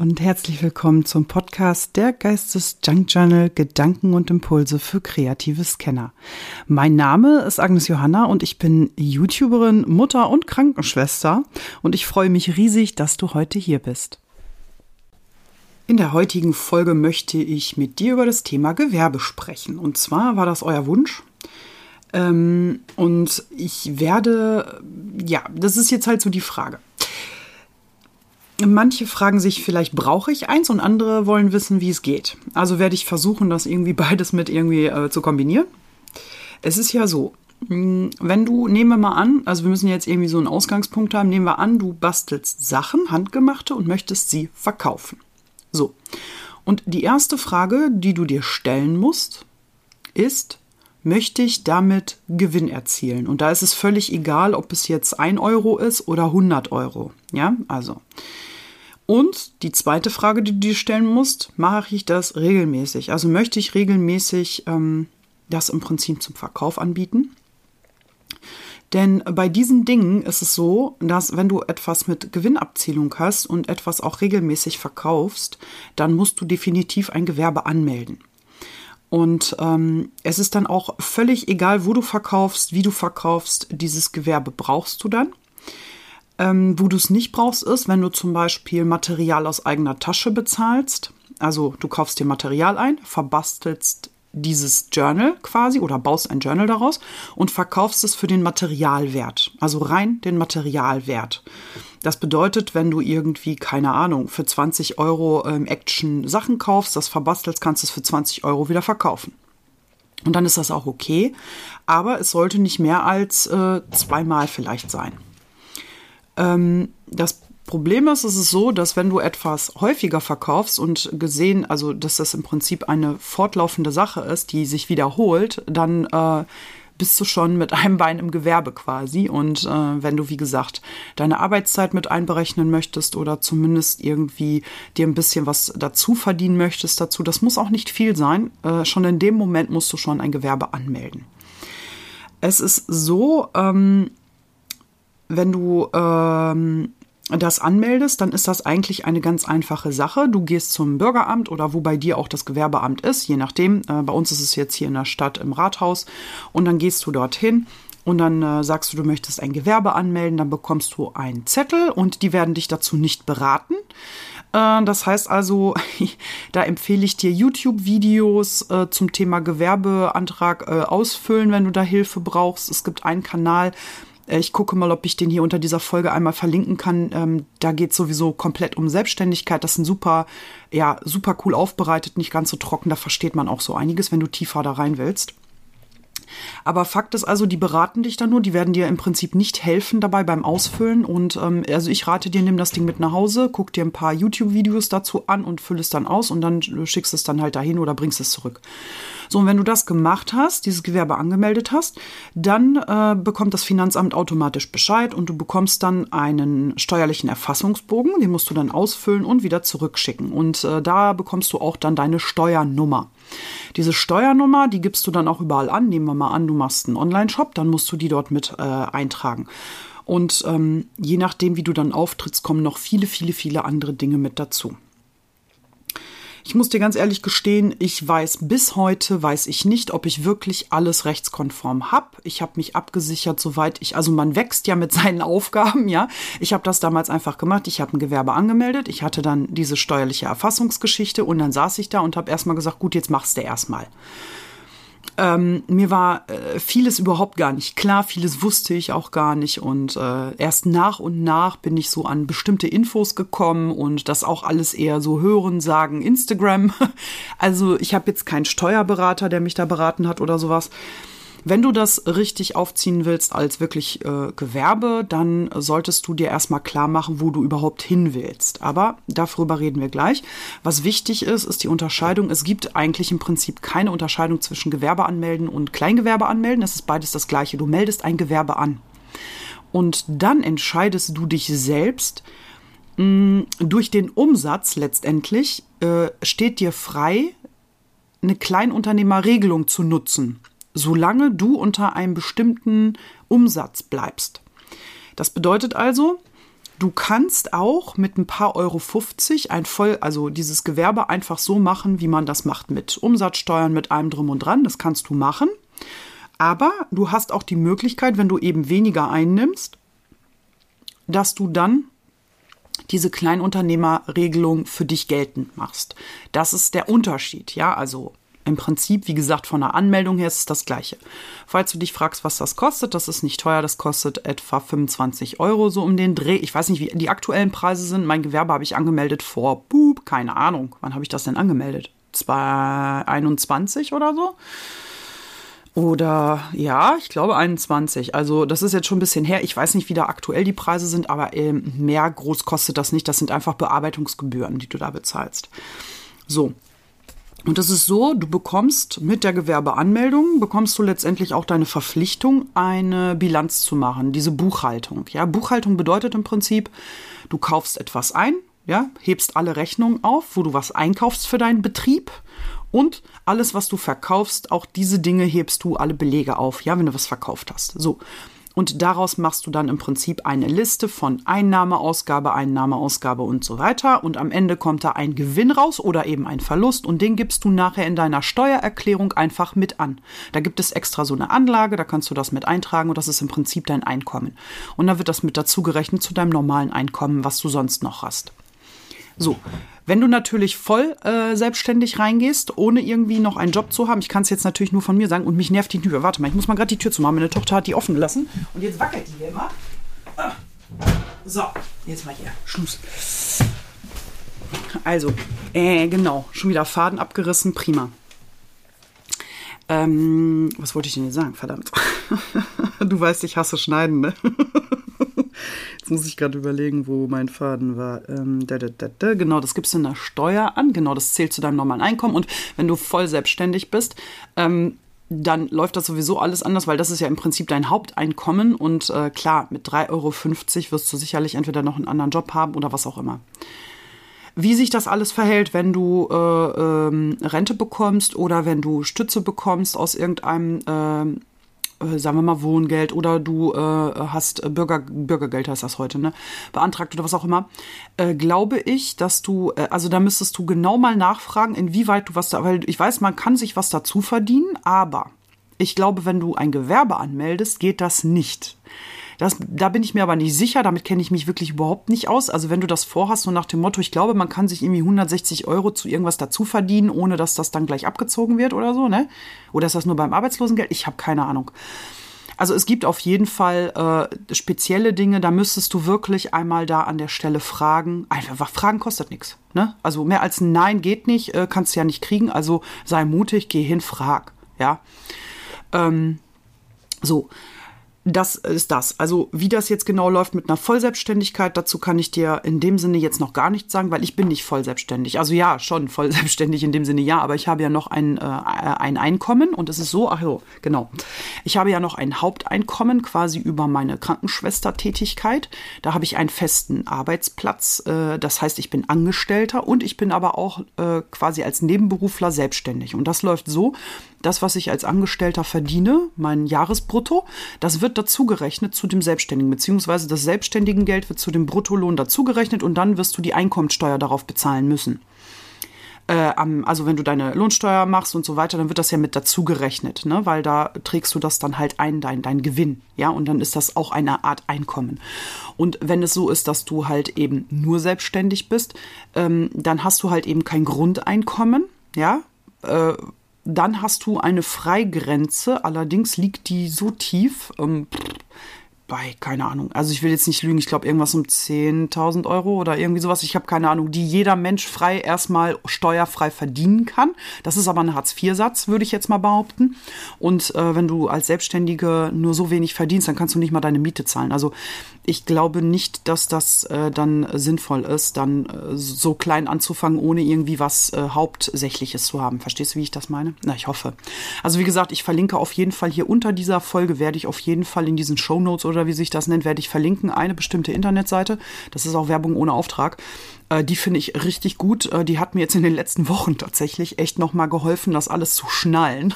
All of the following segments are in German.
Und herzlich willkommen zum Podcast der Geistes Junk Journal Gedanken und Impulse für kreative Scanner. Mein Name ist Agnes Johanna und ich bin YouTuberin, Mutter und Krankenschwester und ich freue mich riesig, dass du heute hier bist. In der heutigen Folge möchte ich mit dir über das Thema Gewerbe sprechen. Und zwar war das euer Wunsch. Ähm, und ich werde, ja, das ist jetzt halt so die Frage. Manche fragen sich vielleicht, brauche ich eins? Und andere wollen wissen, wie es geht. Also werde ich versuchen, das irgendwie beides mit irgendwie äh, zu kombinieren. Es ist ja so, hm, wenn du, nehmen wir mal an, also wir müssen jetzt irgendwie so einen Ausgangspunkt haben, nehmen wir an, du bastelst Sachen, handgemachte und möchtest sie verkaufen. So. Und die erste Frage, die du dir stellen musst, ist, möchte ich damit Gewinn erzielen? Und da ist es völlig egal, ob es jetzt 1 Euro ist oder 100 Euro. Ja, also. Und die zweite Frage, die du dir stellen musst, mache ich das regelmäßig? Also möchte ich regelmäßig ähm, das im Prinzip zum Verkauf anbieten? Denn bei diesen Dingen ist es so, dass wenn du etwas mit Gewinnabzielung hast und etwas auch regelmäßig verkaufst, dann musst du definitiv ein Gewerbe anmelden. Und ähm, es ist dann auch völlig egal, wo du verkaufst, wie du verkaufst, dieses Gewerbe brauchst du dann. Ähm, wo du es nicht brauchst, ist, wenn du zum Beispiel Material aus eigener Tasche bezahlst. Also du kaufst dir Material ein, verbastelst dieses Journal quasi oder baust ein Journal daraus und verkaufst es für den Materialwert, also rein den Materialwert. Das bedeutet, wenn du irgendwie, keine Ahnung, für 20 Euro ähm, Action Sachen kaufst, das verbastelst, kannst du es für 20 Euro wieder verkaufen. Und dann ist das auch okay, aber es sollte nicht mehr als äh, zweimal vielleicht sein. Ähm, das Problem ist, es ist so, dass wenn du etwas häufiger verkaufst und gesehen, also dass das im Prinzip eine fortlaufende Sache ist, die sich wiederholt, dann äh, bist du schon mit einem Bein im Gewerbe quasi. Und äh, wenn du, wie gesagt, deine Arbeitszeit mit einberechnen möchtest oder zumindest irgendwie dir ein bisschen was dazu verdienen möchtest dazu, das muss auch nicht viel sein. Äh, schon in dem Moment musst du schon ein Gewerbe anmelden. Es ist so, ähm, wenn du ähm, das anmeldest, dann ist das eigentlich eine ganz einfache Sache. Du gehst zum Bürgeramt oder wo bei dir auch das Gewerbeamt ist, je nachdem. Äh, bei uns ist es jetzt hier in der Stadt im Rathaus. Und dann gehst du dorthin und dann äh, sagst du, du möchtest ein Gewerbe anmelden. Dann bekommst du einen Zettel und die werden dich dazu nicht beraten. Äh, das heißt also, da empfehle ich dir YouTube-Videos äh, zum Thema Gewerbeantrag äh, ausfüllen, wenn du da Hilfe brauchst. Es gibt einen Kanal, ich gucke mal, ob ich den hier unter dieser Folge einmal verlinken kann. Ähm, da geht es sowieso komplett um Selbstständigkeit. Das ist ein super, ja, super cool aufbereitet, nicht ganz so trocken. Da versteht man auch so einiges, wenn du tiefer da rein willst. Aber Fakt ist also, die beraten dich dann nur, die werden dir im Prinzip nicht helfen dabei beim Ausfüllen. Und ähm, also ich rate dir, nimm das Ding mit nach Hause, guck dir ein paar YouTube-Videos dazu an und füll es dann aus und dann schickst es dann halt dahin oder bringst es zurück. So, und wenn du das gemacht hast, dieses Gewerbe angemeldet hast, dann äh, bekommt das Finanzamt automatisch Bescheid und du bekommst dann einen steuerlichen Erfassungsbogen, den musst du dann ausfüllen und wieder zurückschicken. Und äh, da bekommst du auch dann deine Steuernummer. Diese Steuernummer, die gibst du dann auch überall an. Nehmen wir mal an, du machst einen Online-Shop, dann musst du die dort mit äh, eintragen. Und ähm, je nachdem, wie du dann auftrittst, kommen noch viele, viele, viele andere Dinge mit dazu. Ich muss dir ganz ehrlich gestehen, ich weiß bis heute, weiß ich nicht, ob ich wirklich alles rechtskonform habe. Ich habe mich abgesichert, soweit ich, also man wächst ja mit seinen Aufgaben, ja. Ich habe das damals einfach gemacht. Ich habe ein Gewerbe angemeldet. Ich hatte dann diese steuerliche Erfassungsgeschichte und dann saß ich da und habe erstmal gesagt, gut, jetzt machst du erstmal. Ähm, mir war äh, vieles überhaupt gar nicht klar, vieles wusste ich auch gar nicht und äh, erst nach und nach bin ich so an bestimmte Infos gekommen und das auch alles eher so hören, sagen, Instagram. Also ich habe jetzt keinen Steuerberater, der mich da beraten hat oder sowas. Wenn du das richtig aufziehen willst als wirklich äh, Gewerbe, dann solltest du dir erstmal klar machen, wo du überhaupt hin willst. Aber darüber reden wir gleich. Was wichtig ist, ist die Unterscheidung. Es gibt eigentlich im Prinzip keine Unterscheidung zwischen Gewerbe anmelden und Kleingewerbe anmelden. Es ist beides das gleiche. Du meldest ein Gewerbe an. Und dann entscheidest du dich selbst, mh, durch den Umsatz letztendlich äh, steht dir frei, eine Kleinunternehmerregelung zu nutzen solange du unter einem bestimmten Umsatz bleibst. Das bedeutet also, Du kannst auch mit ein paar Euro 50 ein voll, also dieses Gewerbe einfach so machen, wie man das macht mit Umsatzsteuern, mit allem drum und dran. Das kannst du machen. Aber du hast auch die Möglichkeit, wenn du eben weniger einnimmst, dass du dann diese Kleinunternehmerregelung für dich geltend machst. Das ist der Unterschied, ja, also im Prinzip, wie gesagt, von der Anmeldung her ist es das gleiche. Falls du dich fragst, was das kostet, das ist nicht teuer, das kostet etwa 25 Euro so um den Dreh. Ich weiß nicht, wie die aktuellen Preise sind. Mein Gewerbe habe ich angemeldet vor, boop, keine Ahnung. Wann habe ich das denn angemeldet? 2021 oder so? Oder ja, ich glaube 21. Also das ist jetzt schon ein bisschen her. Ich weiß nicht, wie da aktuell die Preise sind, aber ähm, mehr groß kostet das nicht. Das sind einfach Bearbeitungsgebühren, die du da bezahlst. So. Und das ist so, du bekommst mit der Gewerbeanmeldung, bekommst du letztendlich auch deine Verpflichtung, eine Bilanz zu machen, diese Buchhaltung. Ja, Buchhaltung bedeutet im Prinzip, du kaufst etwas ein, ja, hebst alle Rechnungen auf, wo du was einkaufst für deinen Betrieb und alles, was du verkaufst, auch diese Dinge hebst du alle Belege auf, ja, wenn du was verkauft hast. So. Und daraus machst du dann im Prinzip eine Liste von Einnahme, Ausgabe, Einnahme, Ausgabe und so weiter. Und am Ende kommt da ein Gewinn raus oder eben ein Verlust und den gibst du nachher in deiner Steuererklärung einfach mit an. Da gibt es extra so eine Anlage, da kannst du das mit eintragen und das ist im Prinzip dein Einkommen. Und da wird das mit dazu gerechnet zu deinem normalen Einkommen, was du sonst noch hast. So, wenn du natürlich voll äh, selbstständig reingehst, ohne irgendwie noch einen Job zu haben, ich kann es jetzt natürlich nur von mir sagen und mich nervt die Tür. Warte mal, ich muss mal gerade die Tür zumachen. Meine Tochter hat die offen gelassen und jetzt wackelt die hier immer. Ah. So, jetzt mal hier. Schluss. Also, äh, genau, schon wieder Faden abgerissen, prima. Ähm, was wollte ich denn jetzt sagen? Verdammt. du weißt, ich hasse Schneiden, ne? Muss ich gerade überlegen, wo mein Faden war. Ähm, da, da, da, genau, das gibst du in der Steuer an. Genau, das zählt zu deinem normalen Einkommen. Und wenn du voll selbstständig bist, ähm, dann läuft das sowieso alles anders, weil das ist ja im Prinzip dein Haupteinkommen. Und äh, klar, mit 3,50 Euro wirst du sicherlich entweder noch einen anderen Job haben oder was auch immer wie sich das alles verhält, wenn du äh, ähm, Rente bekommst oder wenn du Stütze bekommst aus irgendeinem äh, sagen wir mal, Wohngeld oder du äh, hast äh, Bürger, Bürgergeld heißt das heute, ne, beantragt oder was auch immer, äh, glaube ich, dass du, äh, also da müsstest du genau mal nachfragen, inwieweit du was da, weil ich weiß, man kann sich was dazu verdienen, aber ich glaube, wenn du ein Gewerbe anmeldest, geht das nicht. Das, da bin ich mir aber nicht sicher, damit kenne ich mich wirklich überhaupt nicht aus. Also wenn du das vorhast, so nach dem Motto, ich glaube, man kann sich irgendwie 160 Euro zu irgendwas dazu verdienen, ohne dass das dann gleich abgezogen wird oder so, ne? Oder ist das nur beim Arbeitslosengeld? Ich habe keine Ahnung. Also es gibt auf jeden Fall äh, spezielle Dinge, da müsstest du wirklich einmal da an der Stelle fragen. Einfach fragen kostet nichts. Ne? Also mehr als ein Nein geht nicht, äh, kannst du ja nicht kriegen. Also sei mutig, geh hin, frag. Ja. Ähm, so das ist das. Also wie das jetzt genau läuft mit einer Vollselbstständigkeit, dazu kann ich dir in dem Sinne jetzt noch gar nichts sagen, weil ich bin nicht vollselbstständig. Also ja, schon vollselbstständig in dem Sinne ja, aber ich habe ja noch ein, äh, ein Einkommen und es ist so, ach so, genau. Ich habe ja noch ein Haupteinkommen quasi über meine Krankenschwestertätigkeit. Da habe ich einen festen Arbeitsplatz. Äh, das heißt, ich bin Angestellter und ich bin aber auch äh, quasi als Nebenberufler selbstständig. Und das läuft so, das, was ich als Angestellter verdiene, mein Jahresbrutto, das wird dazugerechnet zu dem Selbstständigen, beziehungsweise das Selbstständigengeld wird zu dem Bruttolohn dazugerechnet und dann wirst du die Einkommensteuer darauf bezahlen müssen. Äh, also wenn du deine Lohnsteuer machst und so weiter, dann wird das ja mit dazugerechnet, ne? weil da trägst du das dann halt ein, dein, dein Gewinn, ja, und dann ist das auch eine Art Einkommen. Und wenn es so ist, dass du halt eben nur selbstständig bist, ähm, dann hast du halt eben kein Grundeinkommen, ja, äh, dann hast du eine Freigrenze, allerdings liegt die so tief, ähm, bei, keine Ahnung, also ich will jetzt nicht lügen, ich glaube irgendwas um 10.000 Euro oder irgendwie sowas, ich habe keine Ahnung, die jeder Mensch frei erstmal steuerfrei verdienen kann. Das ist aber ein Hartz-IV-Satz, würde ich jetzt mal behaupten. Und äh, wenn du als Selbstständige nur so wenig verdienst, dann kannst du nicht mal deine Miete zahlen. Also ich glaube nicht, dass das äh, dann sinnvoll ist, dann äh, so klein anzufangen, ohne irgendwie was äh, Hauptsächliches zu haben. Verstehst du, wie ich das meine? Na, ich hoffe. Also wie gesagt, ich verlinke auf jeden Fall hier unter dieser Folge, werde ich auf jeden Fall in diesen Show Notes oder wie sich das nennt, werde ich verlinken, eine bestimmte Internetseite. Das ist auch Werbung ohne Auftrag. Äh, die finde ich richtig gut. Äh, die hat mir jetzt in den letzten Wochen tatsächlich echt nochmal geholfen, das alles zu schnallen.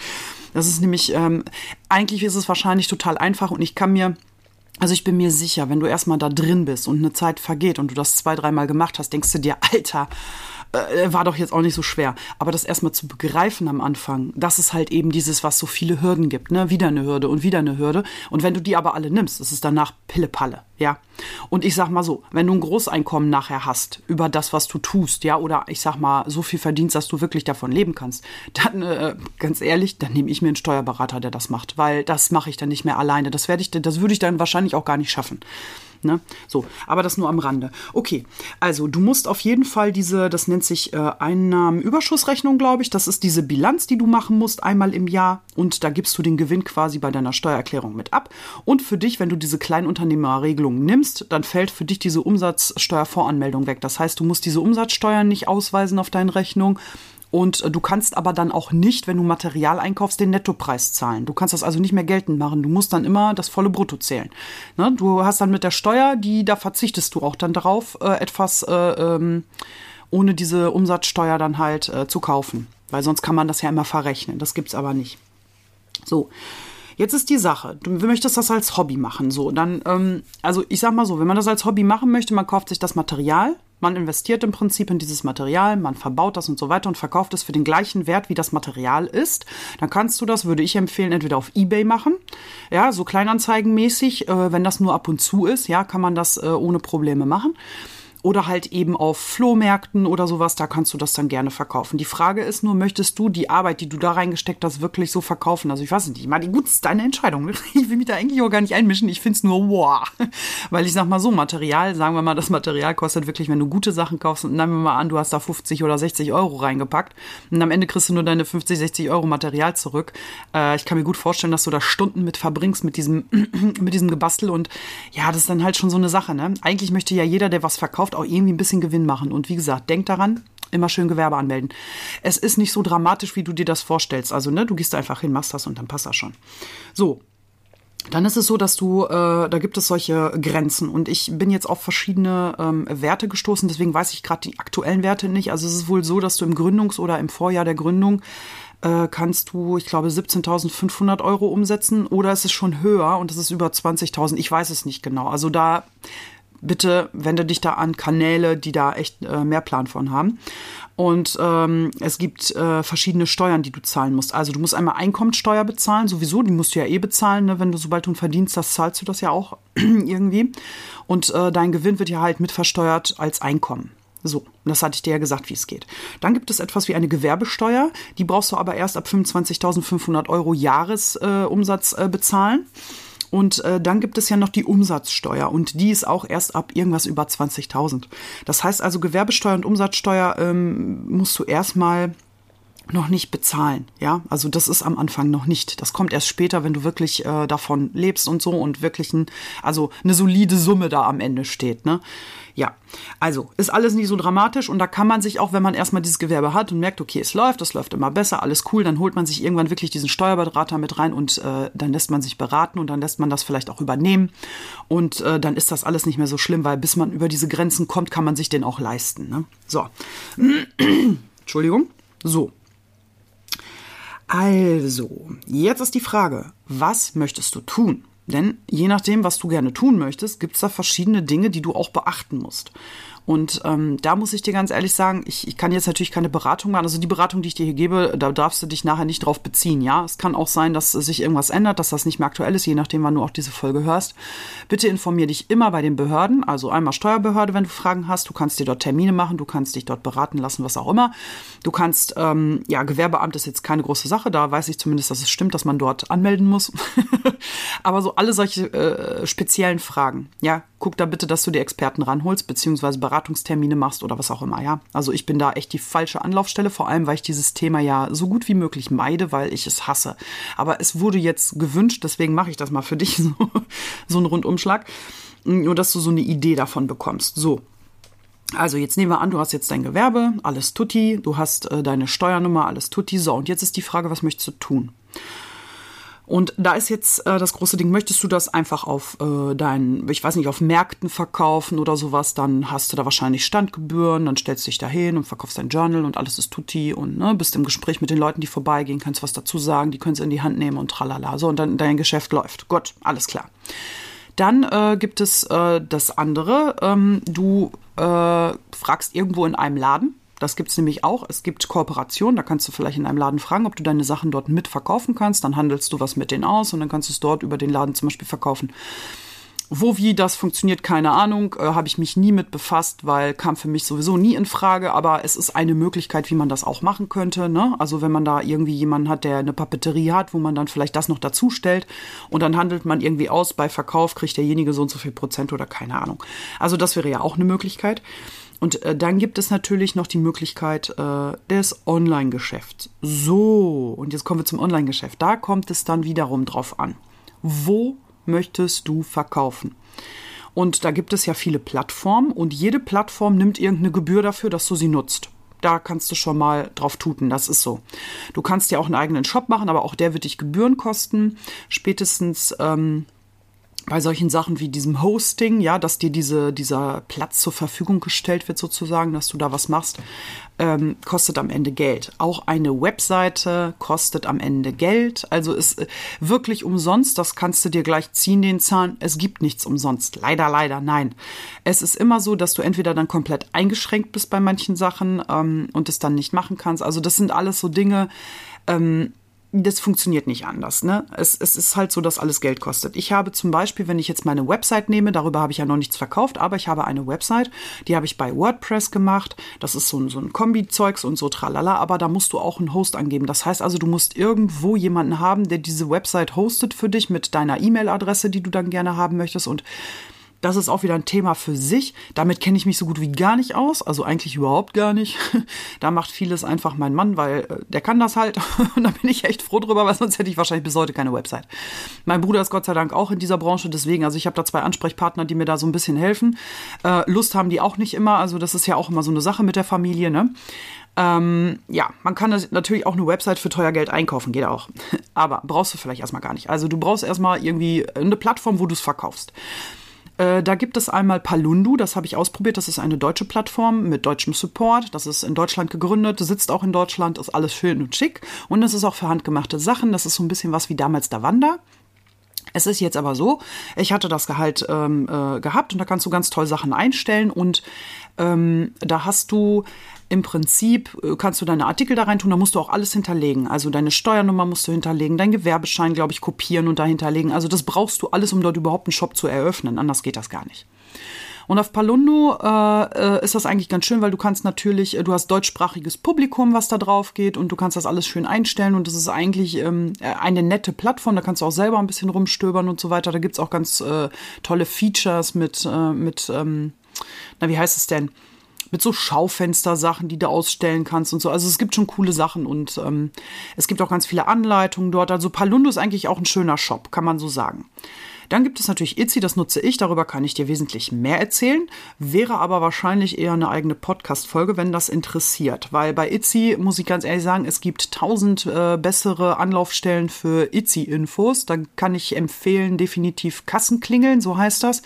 das ist nämlich, ähm, eigentlich ist es wahrscheinlich total einfach und ich kann mir Also ich bin mir sicher, wenn du erstmal da drin bist und eine Zeit vergeht und du das zwei, dreimal gemacht hast, denkst du dir, Alter, äh, war doch jetzt auch nicht so schwer. Aber das erstmal zu begreifen am Anfang, das ist halt eben dieses, was so viele Hürden gibt, ne? Wieder eine Hürde und wieder eine Hürde. Und wenn du die aber alle nimmst, ist es danach Pille-Palle, ja. Und ich sag mal so, wenn du ein Großeinkommen nachher hast über das, was du tust, ja, oder ich sag mal, so viel verdienst, dass du wirklich davon leben kannst, dann, äh, ganz ehrlich, dann nehme ich mir einen Steuerberater, der das macht, weil das mache ich dann nicht mehr alleine. Das werde ich, das würde ich dann wahrscheinlich auch gar nicht schaffen. Ne? So, aber das nur am Rande. Okay, also du musst auf jeden Fall diese, das nennt sich äh, Einnahmenüberschussrechnung, glaube ich. Das ist diese Bilanz, die du machen musst einmal im Jahr und da gibst du den Gewinn quasi bei deiner Steuererklärung mit ab. Und für dich, wenn du diese Kleinunternehmerregelung nimmst, dann fällt für dich diese Umsatzsteuervoranmeldung weg. Das heißt, du musst diese Umsatzsteuern nicht ausweisen auf deine Rechnung und äh, du kannst aber dann auch nicht, wenn du Material einkaufst, den Nettopreis zahlen. Du kannst das also nicht mehr geltend machen. Du musst dann immer das volle Brutto zählen. Ne? Du hast dann mit der Steuer, die, da verzichtest du auch dann darauf, äh, etwas äh, ähm, ohne diese Umsatzsteuer dann halt äh, zu kaufen. Weil sonst kann man das ja immer verrechnen. Das gibt's aber nicht. So. Jetzt ist die Sache, du möchtest das als Hobby machen, so, dann, ähm, also ich sag mal so, wenn man das als Hobby machen möchte, man kauft sich das Material, man investiert im Prinzip in dieses Material, man verbaut das und so weiter und verkauft es für den gleichen Wert, wie das Material ist. Dann kannst du das, würde ich empfehlen, entweder auf Ebay machen, ja, so Kleinanzeigenmäßig, äh, wenn das nur ab und zu ist, ja, kann man das äh, ohne Probleme machen oder halt eben auf Flohmärkten oder sowas, da kannst du das dann gerne verkaufen. Die Frage ist nur, möchtest du die Arbeit, die du da reingesteckt hast, wirklich so verkaufen? Also ich weiß nicht, ich meine, gut, ist deine Entscheidung. Ich will mich da eigentlich auch gar nicht einmischen. Ich finde es nur wow. Weil ich sag mal so, Material, sagen wir mal, das Material kostet wirklich, wenn du gute Sachen kaufst, und nehmen wir mal an, du hast da 50 oder 60 Euro reingepackt und am Ende kriegst du nur deine 50, 60 Euro Material zurück. Äh, ich kann mir gut vorstellen, dass du da Stunden mit verbringst mit diesem, mit diesem Gebastel und ja, das ist dann halt schon so eine Sache, ne? Eigentlich möchte ja jeder, der was verkauft, verkauft, auch irgendwie ein bisschen Gewinn machen. Und wie gesagt, denk daran, immer schön Gewerbe anmelden. Es ist nicht so dramatisch, wie du dir das vorstellst. Also, ne, du gehst einfach hin, machst das und dann passt das schon. So. Dann ist es so, dass du, äh, da gibt es solche Grenzen und ich bin jetzt auf verschiedene ähm, Werte gestoßen, deswegen weiß ich gerade die aktuellen Werte nicht. Also es ist wohl so, dass du im Gründungs- oder im Vorjahr der Gründung äh, kannst du, ich glaube, 17.500 Euro umsetzen oder ist es schon höher und es ist über 20.000. Ich weiß es nicht genau. Also da bitte wende dich da an Kanäle, die da echt äh, mehr Plan von haben. Und ähm, es gibt äh, verschiedene Steuern, die du zahlen musst. Also du musst einmal Einkommensteuer bezahlen, sowieso, die musst du ja eh bezahlen, ne? wenn du, sobald du Verdienst hast, zahlst du das ja auch irgendwie. Und äh, dein Gewinn wird ja halt mitversteuert als Einkommen. So, das hatte ich dir ja gesagt, wie es geht. Dann gibt es etwas wie eine Gewerbesteuer. Die brauchst du aber erst ab 25.500 Euro Jahresumsatz äh, äh, bezahlen. Und äh, dann gibt es ja noch die Umsatzsteuer und die ist auch erst ab irgendwas über 20.000. Das heißt also, Gewerbesteuer und Umsatzsteuer ähm, musst du erstmal noch nicht bezahlen, ja. Also das ist am Anfang noch nicht. Das kommt erst später, wenn du wirklich äh, davon lebst und so und wirklich ein, also eine solide Summe da am Ende steht, ne? Ja, also ist alles nicht so dramatisch und da kann man sich auch, wenn man erstmal dieses Gewerbe hat und merkt, okay, es läuft, es läuft immer besser, alles cool, dann holt man sich irgendwann wirklich diesen Steuerberater mit rein und äh, dann lässt man sich beraten und dann lässt man das vielleicht auch übernehmen und äh, dann ist das alles nicht mehr so schlimm, weil bis man über diese Grenzen kommt, kann man sich den auch leisten. Ne? So, Entschuldigung, so. Also, jetzt ist die Frage, was möchtest du tun? Denn je nachdem, was du gerne tun möchtest, gibt es da verschiedene Dinge, die du auch beachten musst. Und ähm, da muss ich dir ganz ehrlich sagen, ich, ich kann jetzt natürlich keine Beratung machen. Also die Beratung, die ich dir hier gebe, da darfst du dich nachher nicht drauf beziehen. Ja, es kann auch sein, dass sich irgendwas ändert, dass das nicht mehr aktuell ist, je nachdem, wann du auch diese Folge hörst. Bitte informier dich immer bei den Behörden, also einmal Steuerbehörde, wenn du Fragen hast. Du kannst dir dort Termine machen, du kannst dich dort beraten lassen, was auch immer. Du kannst, ähm, ja, Gewerbeamt ist jetzt keine große Sache. Da weiß ich zumindest, dass es stimmt, dass man dort anmelden muss. Aber so alle solche äh, speziellen Fragen, ja, guck da bitte, dass du die Experten ranholst, beziehungsweise Beratungstermine machst oder was auch immer, ja. Also ich bin da echt die falsche Anlaufstelle, vor allem, weil ich dieses Thema ja so gut wie möglich meide, weil ich es hasse. Aber es wurde jetzt gewünscht, deswegen mache ich das mal für dich, so, so einen Rundumschlag. Nur, dass du so eine Idee davon bekommst. So, also jetzt nehmen wir an, du hast jetzt dein Gewerbe, alles tutti, du hast äh, deine Steuernummer, alles tutti. So, und jetzt ist die Frage, was möchtest du tun? Und da ist jetzt äh, das große Ding, möchtest du das einfach auf äh, deinen, ich weiß nicht, auf Märkten verkaufen oder sowas, dann hast du da wahrscheinlich Standgebühren, dann stellst du dich da hin und verkaufst dein Journal und alles ist tutti und ne, bist im Gespräch mit den Leuten, die vorbeigehen, kannst was dazu sagen, die können es in die Hand nehmen und tralala. So, und dann dein Geschäft läuft. Gut, alles klar. Dann äh, gibt es äh, das andere. Ähm, du äh, fragst irgendwo in einem Laden. Das gibt es nämlich auch. Es gibt Kooperationen. Da kannst du vielleicht in einem Laden fragen, ob du deine Sachen dort mitverkaufen kannst. Dann handelst du was mit denen aus und dann kannst du es dort über den Laden zum Beispiel verkaufen. Wo, wie das funktioniert, keine Ahnung, äh, habe ich mich nie mit befasst, weil kam für mich sowieso nie in Frage, aber es ist eine Möglichkeit, wie man das auch machen könnte. Ne? Also wenn man da irgendwie jemanden hat, der eine Papeterie hat, wo man dann vielleicht das noch dazu stellt und dann handelt man irgendwie aus, bei Verkauf kriegt derjenige so und so viel Prozent oder keine Ahnung. Also das wäre ja auch eine Möglichkeit. Und äh, dann gibt es natürlich noch die Möglichkeit äh, des Online-Geschäfts. So, und jetzt kommen wir zum Online-Geschäft. Da kommt es dann wiederum drauf an. Wo möchtest du verkaufen? Und da gibt es ja viele Plattformen und jede Plattform nimmt irgendeine Gebühr dafür, dass du sie nutzt. Da kannst du schon mal drauf tuten, das ist so. Du kannst ja auch einen eigenen Shop machen, aber auch der wird dich Gebühren kosten. Spätestens ähm, bei solchen Sachen wie diesem Hosting, ja, dass dir diese, dieser Platz zur Verfügung gestellt wird, sozusagen, dass du da was machst, ähm, kostet am Ende Geld. Auch eine Webseite kostet am Ende Geld. Also ist äh, wirklich umsonst, das kannst du dir gleich ziehen, den Zahn. Es gibt nichts umsonst. Leider, leider, nein. Es ist immer so, dass du entweder dann komplett eingeschränkt bist bei manchen Sachen ähm, und es dann nicht machen kannst. Also das sind alles so Dinge, ähm, das funktioniert nicht anders. Ne? Es, es ist halt so, dass alles Geld kostet. Ich habe zum Beispiel, wenn ich jetzt meine Website nehme, darüber habe ich ja noch nichts verkauft, aber ich habe eine Website, die habe ich bei WordPress gemacht. Das ist so ein, so ein Kombi-Zeugs und so tralala, aber da musst du auch einen Host angeben. Das heißt also, du musst irgendwo jemanden haben, der diese Website hostet für dich mit deiner E-Mail-Adresse, die du dann gerne haben möchtest. Und das ist auch wieder ein Thema für sich. Damit kenne ich mich so gut wie gar nicht aus, also eigentlich überhaupt gar nicht. Da macht vieles einfach mein Mann, weil äh, der kann das halt. Und da bin ich echt froh drüber, weil sonst hätte ich wahrscheinlich bis heute keine Website. Mein Bruder ist Gott sei Dank auch in dieser Branche, deswegen, also ich habe da zwei Ansprechpartner, die mir da so ein bisschen helfen. Äh, Lust haben die auch nicht immer, also das ist ja auch immer so eine Sache mit der Familie, ne? Ähm, ja, man kann natürlich auch eine Website für teuer Geld einkaufen, geht auch. Aber brauchst du vielleicht erstmal gar nicht. Also du brauchst erstmal irgendwie eine Plattform, wo du es verkaufst. Äh, da gibt es einmal Palundu, das habe ich ausprobiert. Das ist eine deutsche Plattform mit deutschem Support. Das ist in Deutschland gegründet, sitzt auch in Deutschland, ist alles schön und schick. Und es ist auch für handgemachte Sachen. Das ist so ein bisschen was wie damals Wander. Es ist jetzt aber so, ich hatte das Gehalt ähm, äh, gehabt und da kannst du ganz toll Sachen einstellen und ähm, da hast du im Prinzip äh, kannst du deine Artikel da rein tun, da musst du auch alles hinterlegen. Also deine Steuernummer musst du hinterlegen, dein Gewerbeschein, glaube ich, kopieren und da hinterlegen. Also das brauchst du alles, um dort überhaupt einen Shop zu eröffnen. Anders geht das gar nicht. Und auf Palundo äh, äh ist das eigentlich ganz schön, weil du kannst natürlich, äh, du hast deutschsprachiges Publikum, was da drauf geht und du kannst das alles schön einstellen und das ist eigentlich ähm, eine nette Plattform, da kannst du auch selber ein bisschen rumstöbern und so weiter. Da gibt's auch ganz äh, tolle Features mit, äh, mit ähm, na wie heißt es denn? Mit so Schaufenstersachen, die du ausstellen kannst und so. Also es gibt schon coole Sachen und ähm, es gibt auch ganz viele Anleitungen dort. Also Palundo ist eigentlich auch ein schöner Shop, kann man so sagen. Dann gibt es natürlich Itzy, das nutze ich, darüber kann ich dir wesentlich mehr erzählen, wäre aber wahrscheinlich eher eine eigene Podcast-Folge, wenn das interessiert, weil bei Itzy, muss ich ganz ehrlich sagen, es gibt tausend äh, bessere Anlaufstellen für Itzy-Infos. Da kann ich empfehlen, definitiv Kassenklingeln, so heißt das.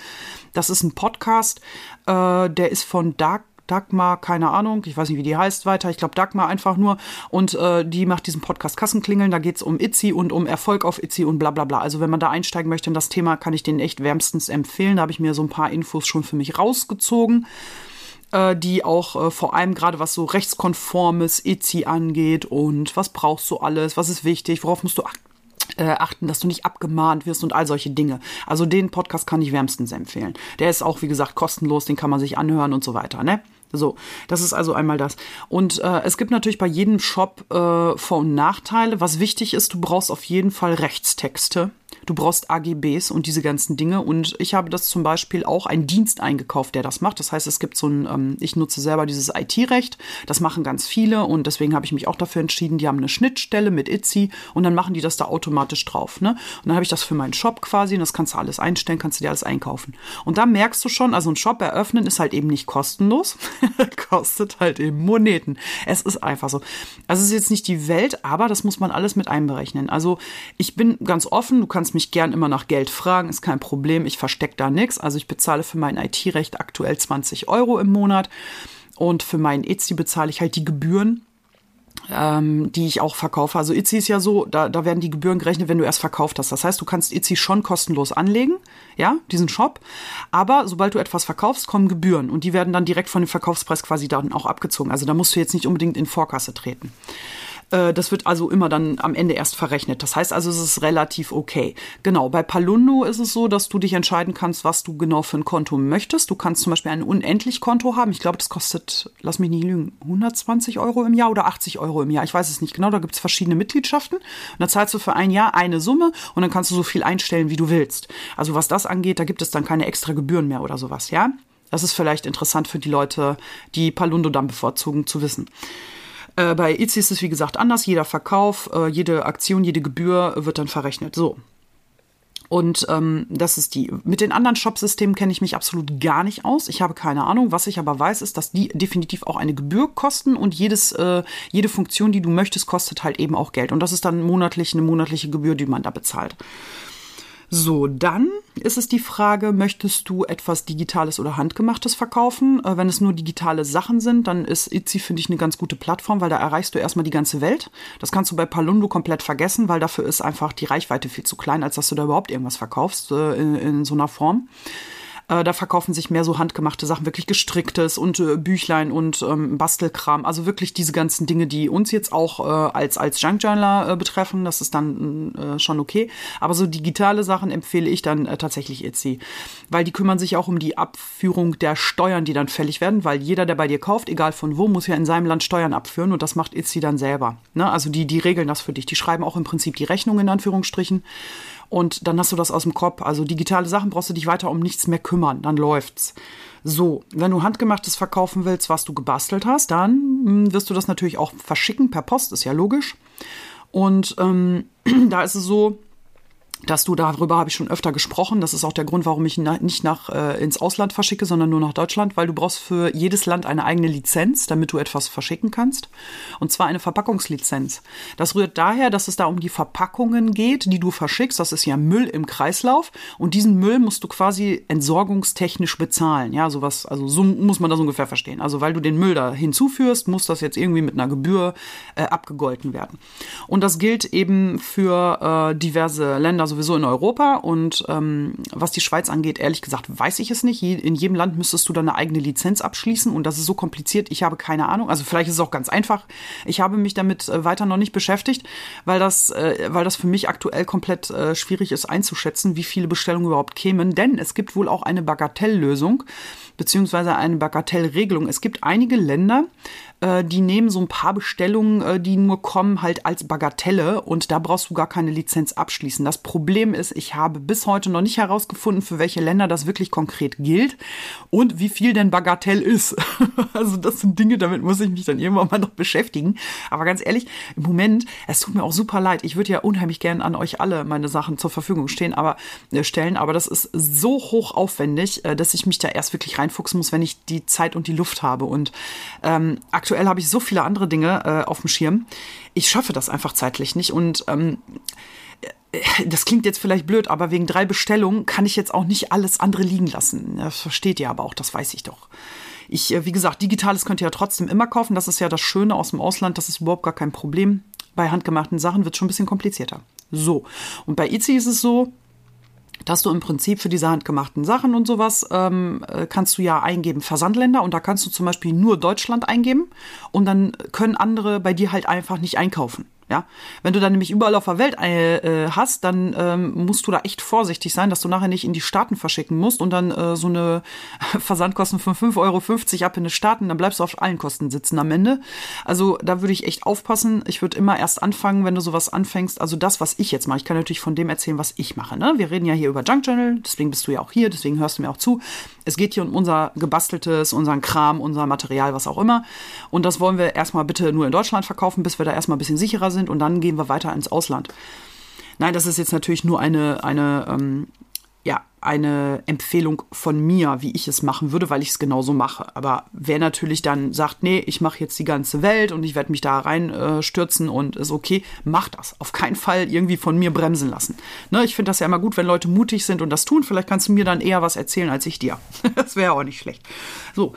Das ist ein Podcast, äh, der ist von Dark Dagmar, keine Ahnung, ich weiß nicht, wie die heißt weiter, ich glaube Dagmar einfach nur. Und äh, die macht diesen Podcast Kassenklingeln, da geht es um Itzy und um Erfolg auf Itzy und bla bla bla. Also wenn man da einsteigen möchte in das Thema, kann ich den echt wärmstens empfehlen. Da habe ich mir so ein paar Infos schon für mich rausgezogen äh, die auch äh, vor allem gerade was so rechtskonformes Itzy angeht und was brauchst du alles, was ist wichtig, worauf musst du äh, achten, dass du nicht abgemahnt wirst und all solche Dinge. Also den Podcast kann ich wärmstens empfehlen. Der ist auch, wie gesagt, kostenlos, den kann man sich anhören und so weiter, ne? So, das ist also einmal das. Und äh, es gibt natürlich bei jedem Shop äh, Vor- und Nachteile. Was wichtig ist, du brauchst auf jeden Fall Rechtstexte. Du brauchst AGBs und diese ganzen Dinge. Und ich habe das zum Beispiel auch einen Dienst eingekauft, der das macht. Das heißt, es gibt so ein, ähm, ich nutze selber dieses IT-Recht. Das machen ganz viele und deswegen habe ich mich auch dafür entschieden, die haben eine Schnittstelle mit Itzy und dann machen die das da automatisch drauf. Ne? Und dann habe ich das für meinen Shop quasi und das kannst du alles einstellen, kannst du dir alles einkaufen. Und da merkst du schon, also ein Shop eröffnen ist halt eben nicht kostenlos, kostet halt eben Moneten. Es ist einfach so. Also es ist jetzt nicht die Welt, aber das muss man alles mit einberechnen. Also ich bin ganz offen, du kannst mich gern immer nach Geld fragen, ist kein Problem. Ich verstecke da nichts. Also ich bezahle für mein IT-Recht aktuell 20 Euro im Monat und für meinen Etsy bezahle ich halt die Gebühren. ähm, die ich auch verkaufe. Also Itzy ist ja so, da, da werden die Gebühren gerechnet, wenn du erst verkauft hast. Das heißt, du kannst Itzy schon kostenlos anlegen, ja, diesen Shop. Aber sobald du etwas verkaufst, kommen Gebühren und die werden dann direkt von dem Verkaufspreis quasi dann auch abgezogen. Also da musst du jetzt nicht unbedingt in Vorkasse treten. Äh, das wird also immer dann am Ende erst verrechnet. Das heißt also, es ist relativ okay. Genau, bei Palundo ist es so, dass du dich entscheiden kannst, was du genau für ein Konto möchtest. Du kannst zum Beispiel ein Unendlich-Konto haben. Ich glaube, das kostet, lass mich nicht lügen, 120 Euro im Jahr oder 80 Euro im Jahr. Ich weiß es nicht genau. Da gibt es verschiedene Mitgliedschaften. Und da zahlst du für ein Jahr eine Summe und dann kannst du so viel einstellen, wie du willst. Also was das angeht, da gibt es dann keine extra Gebühren mehr oder sowas, ja? Das ist vielleicht interessant für die Leute, die Palundo dann bevorzugen, zu wissen. Äh, bei Itzy ist es wie gesagt anders. Jeder Verkauf, äh, jede Aktion, jede Gebühr wird dann verrechnet. So. Und ähm, das ist die. Mit den anderen Shop-Systemen kenne ich mich absolut gar nicht aus. Ich habe keine Ahnung. Was ich aber weiß, ist, dass die definitiv auch eine Gebühr kosten und jedes, äh, jede Funktion, die du möchtest, kostet halt eben auch Geld. Und das ist dann monatlich eine monatliche Gebühr, die man da bezahlt. So, dann ist es die Frage, möchtest du etwas Digitales oder Handgemachtes verkaufen? Äh, wenn es nur digitale Sachen sind, dann ist Itzy, finde ich, eine ganz gute Plattform, weil da erreichst du erstmal die ganze Welt. Das kannst du bei Palundo komplett vergessen, weil dafür ist einfach die Reichweite viel zu klein, als dass du da überhaupt irgendwas verkaufst äh, in, in so einer Form. Äh, da verkaufen sich mehr so handgemachte Sachen, wirklich gestricktes und äh, Büchlein und ähm, Bastelkram. Also wirklich diese ganzen Dinge, die uns jetzt auch äh, als, als Junk Journaler äh, betreffen. Das ist dann äh, schon okay. Aber so digitale Sachen empfehle ich dann äh, tatsächlich Etsy. Weil die kümmern sich auch um die Abführung der Steuern, die dann fällig werden. Weil jeder, der bei dir kauft, egal von wo, muss ja in seinem Land Steuern abführen. Und das macht Etsy dann selber. Ne? Also die, die regeln das für dich. Die schreiben auch im Prinzip die Rechnung in Anführungsstrichen. Und dann hast du das aus dem Kopf. Also digitale Sachen brauchst du dich weiter um nichts mehr kümmern. Dann läuft's. So, wenn du handgemachtes verkaufen willst, was du gebastelt hast, dann hm, wirst du das natürlich auch verschicken per Post, ist ja logisch. Und ähm, da ist es so, dass du darüber habe ich schon öfter gesprochen. Das ist auch der Grund, warum ich nicht nach äh, ins Ausland verschicke, sondern nur nach Deutschland, weil du brauchst für jedes Land eine eigene Lizenz, damit du etwas verschicken kannst. Und zwar eine Verpackungslizenz. Das rührt daher, dass es da um die Verpackungen geht, die du verschickst. Das ist ja Müll im Kreislauf und diesen Müll musst du quasi entsorgungstechnisch bezahlen. Ja, sowas, also so muss man das ungefähr verstehen. Also weil du den Müll da hinzuführst, muss das jetzt irgendwie mit einer Gebühr äh, abgegolten werden. Und das gilt eben für äh, diverse Länder sowieso in Europa und ähm, was die Schweiz angeht, ehrlich gesagt, weiß ich es nicht. In jedem Land müsstest du dann eine eigene Lizenz abschließen und das ist so kompliziert. Ich habe keine Ahnung. Also vielleicht ist es auch ganz einfach. Ich habe mich damit äh, weiter noch nicht beschäftigt, weil das, äh, weil das für mich aktuell komplett äh, schwierig ist einzuschätzen, wie viele Bestellungen überhaupt kämen. Denn es gibt wohl auch eine Bagatelllösung beziehungsweise eine Bagatellregelung. Es gibt einige Länder, äh, die nehmen so ein paar Bestellungen, äh, die nur kommen, halt als Bagatelle und da brauchst du gar keine Lizenz abschließen. Das Problem ist, ich habe bis heute noch nicht herausgefunden, für welche Länder das wirklich konkret gilt und wie viel denn Bagatell ist. also das sind Dinge, damit muss ich mich dann irgendwann mal noch beschäftigen. Aber ganz ehrlich, im Moment, es tut mir auch super leid. Ich würde ja unheimlich gern an euch alle meine Sachen zur Verfügung stehen, aber äh, stellen, aber das ist so hoch aufwendig, äh, dass ich mich da erst wirklich reinfuchsen muss, wenn ich die Zeit und die Luft habe. Und ähm, aktuell habe ich so viele andere Dinge äh, auf dem Schirm. Ich schaffe das einfach zeitlich nicht und ähm, äh, das klingt jetzt vielleicht blöd, aber wegen drei Bestellungen kann ich jetzt auch nicht alles andere liegen lassen. Das versteht ihr aber auch, das weiß ich doch. Ich, äh, wie gesagt, Digitales könnt ihr ja trotzdem immer kaufen. Das ist ja das Schöne aus dem Ausland. Das ist überhaupt gar kein Problem. Bei handgemachten Sachen wird es schon ein bisschen komplizierter. So. Und bei Itzy ist es so, dass du im Prinzip für diese handgemachten Sachen und sowas ähm, äh, kannst du ja eingeben Versandländer und da kannst du zum Beispiel nur Deutschland eingeben und dann können andere bei dir halt einfach nicht einkaufen. Ja, wenn du dann nämlich überall auf der Welt äh, äh, hast, dann ähm, musst du da echt vorsichtig sein, dass du nachher nicht in die Staaten verschicken musst und dann äh, so eine Versandkosten von 5,50 Euro ab in die Staaten, dann bleibst du auf allen Kosten sitzen am Ende. Also da würde ich echt aufpassen. Ich würde immer erst anfangen, wenn du sowas anfängst. Also das, was ich jetzt mache. Ich kann natürlich von dem erzählen, was ich mache. Ne? Wir reden ja hier über Junk Journal, deswegen bist du ja auch hier, deswegen hörst du mir auch zu. Es geht hier um unser gebasteltes, unseren Kram, unser Material, was auch immer. Und das wollen wir erstmal bitte nur in Deutschland verkaufen, bis wir da erstmal ein bisschen sicherer sind und dann gehen wir weiter ins Ausland. Nein, das ist jetzt natürlich nur eine, eine, ähm, ja, eine Empfehlung von mir, wie ich es machen würde, weil ich es genauso mache. Aber wer natürlich dann sagt, nee, ich mache jetzt die ganze Welt und ich werde mich da reinstürzen äh, und ist okay, macht das. Auf keinen Fall irgendwie von mir bremsen lassen. Ne, ich finde das ja immer gut, wenn Leute mutig sind und das tun. Vielleicht kannst du mir dann eher was erzählen als ich dir. das wäre auch nicht schlecht. So,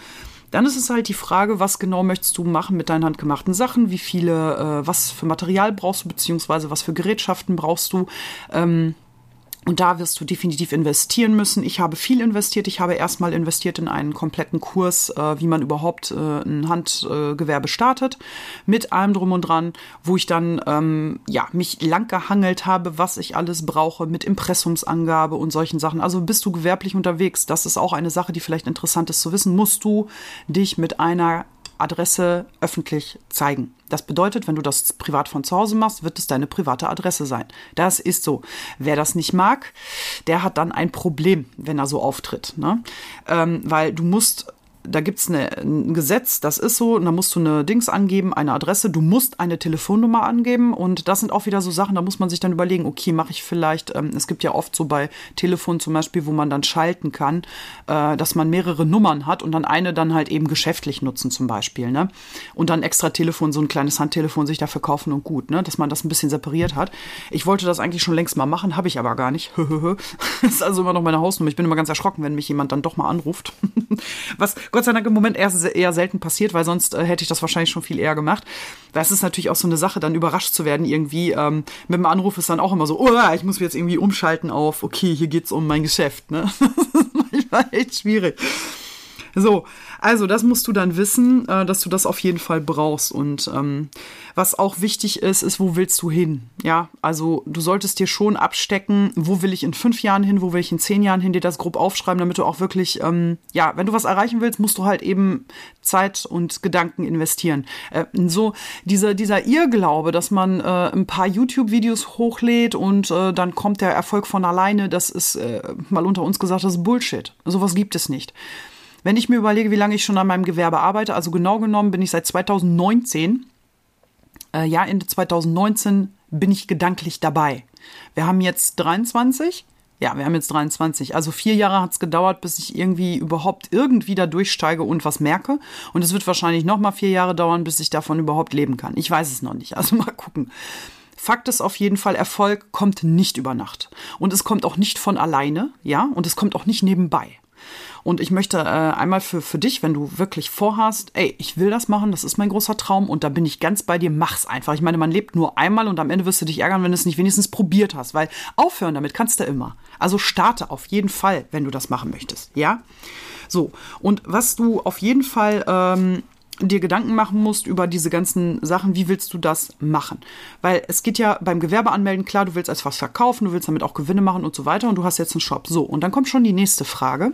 Dann ist es halt die Frage, was genau möchtest du machen mit deinen handgemachten Sachen? Wie viele, äh, was für Material brauchst du, beziehungsweise was für Gerätschaften brauchst du? Ähm, und da wirst du definitiv investieren müssen. Ich habe viel investiert. Ich habe erstmal investiert in einen kompletten Kurs, äh, wie man überhaupt äh, ein Handgewerbe äh, startet, mit allem drum und dran, wo ich dann ähm, ja mich lang gehangelt habe, was ich alles brauche, mit Impressumsangabe und solchen Sachen. Also bist du gewerblich unterwegs. Das ist auch eine Sache, die vielleicht interessant ist zu wissen. Musst du dich mit einer Adresse öffentlich zeigen. Das bedeutet, wenn du das privat von zu Hause machst, wird es deine private Adresse sein. Das ist so. Wer das nicht mag, der hat dann ein Problem, wenn er so auftritt. Ne? Ähm, weil du musst da gibt es ein Gesetz, das ist so, und da musst du eine Dings angeben, eine Adresse, du musst eine Telefonnummer angeben und das sind auch wieder so Sachen, da muss man sich dann überlegen, okay, mache ich vielleicht, ähm, es gibt ja oft so bei Telefon zum Beispiel, wo man dann schalten kann, äh, dass man mehrere Nummern hat und dann eine dann halt eben geschäftlich nutzen zum Beispiel, ne? Und dann extra Telefon, so ein kleines Handtelefon sich dafür kaufen und gut, ne? Dass man das ein bisschen separiert hat. Ich wollte das eigentlich schon längst mal machen, habe ich aber gar nicht. das ist also immer noch meine Hausnummer. Ich bin immer ganz erschrocken, wenn mich jemand dann doch mal anruft. Was Gott sei Dank im Moment eher, eher selten passiert, weil sonst äh, hätte ich das wahrscheinlich schon viel eher gemacht. Das ist natürlich auch so eine Sache, dann überrascht zu werden irgendwie. Ähm, mit dem Anruf ist dann auch immer so, oh, ich muss mich jetzt irgendwie umschalten auf, okay, hier geht's um mein Geschäft. Ne? das ist manchmal echt schwierig. So, also das musst du dann wissen, äh, dass du das auf jeden Fall brauchst. Und ähm, was auch wichtig ist, ist, wo willst du hin? Ja, also du solltest dir schon abstecken, wo will ich in fünf Jahren hin, wo will ich in zehn Jahren hin, dir das grob aufschreiben, damit du auch wirklich, ähm, ja, wenn du was erreichen willst, musst du halt eben Zeit und Gedanken investieren. Äh, so dieser, dieser Irrglaube, dass man äh, ein paar YouTube-Videos hochlädt und äh, dann kommt der Erfolg von alleine, das ist äh, mal unter uns gesagt, das ist Bullshit. Sowas gibt es nicht. Wenn ich mir überlege, wie lange ich schon an meinem Gewerbe arbeite, also genau genommen bin ich seit 2019, äh, ja, Ende 2019 bin ich gedanklich dabei. Wir haben jetzt 23. Ja, wir haben jetzt 23. Also vier Jahre hat es gedauert, bis ich irgendwie überhaupt irgendwie da durchsteige und was merke. Und es wird wahrscheinlich noch mal vier Jahre dauern, bis ich davon überhaupt leben kann. Ich weiß es noch nicht. Also mal gucken. Fakt ist auf jeden Fall, Erfolg kommt nicht über Nacht. Und es kommt auch nicht von alleine, ja, und es kommt auch nicht nebenbei. Und ich möchte äh, einmal für, für dich, wenn du wirklich vorhast, ey, ich will das machen, das ist mein großer Traum und da bin ich ganz bei dir, mach's einfach. Ich meine, man lebt nur einmal und am Ende wirst du dich ärgern, wenn du es nicht wenigstens probiert hast, weil aufhören damit kannst du immer. Also starte auf jeden Fall, wenn du das machen möchtest, ja? So, und was du auf jeden Fall ähm, dir Gedanken machen musst über diese ganzen Sachen, wie willst du das machen? Weil es geht ja beim Gewerbeanmelden, klar, du willst etwas verkaufen, du willst damit auch Gewinne machen und so weiter und du hast jetzt einen Shop. So, und dann kommt schon die nächste Frage.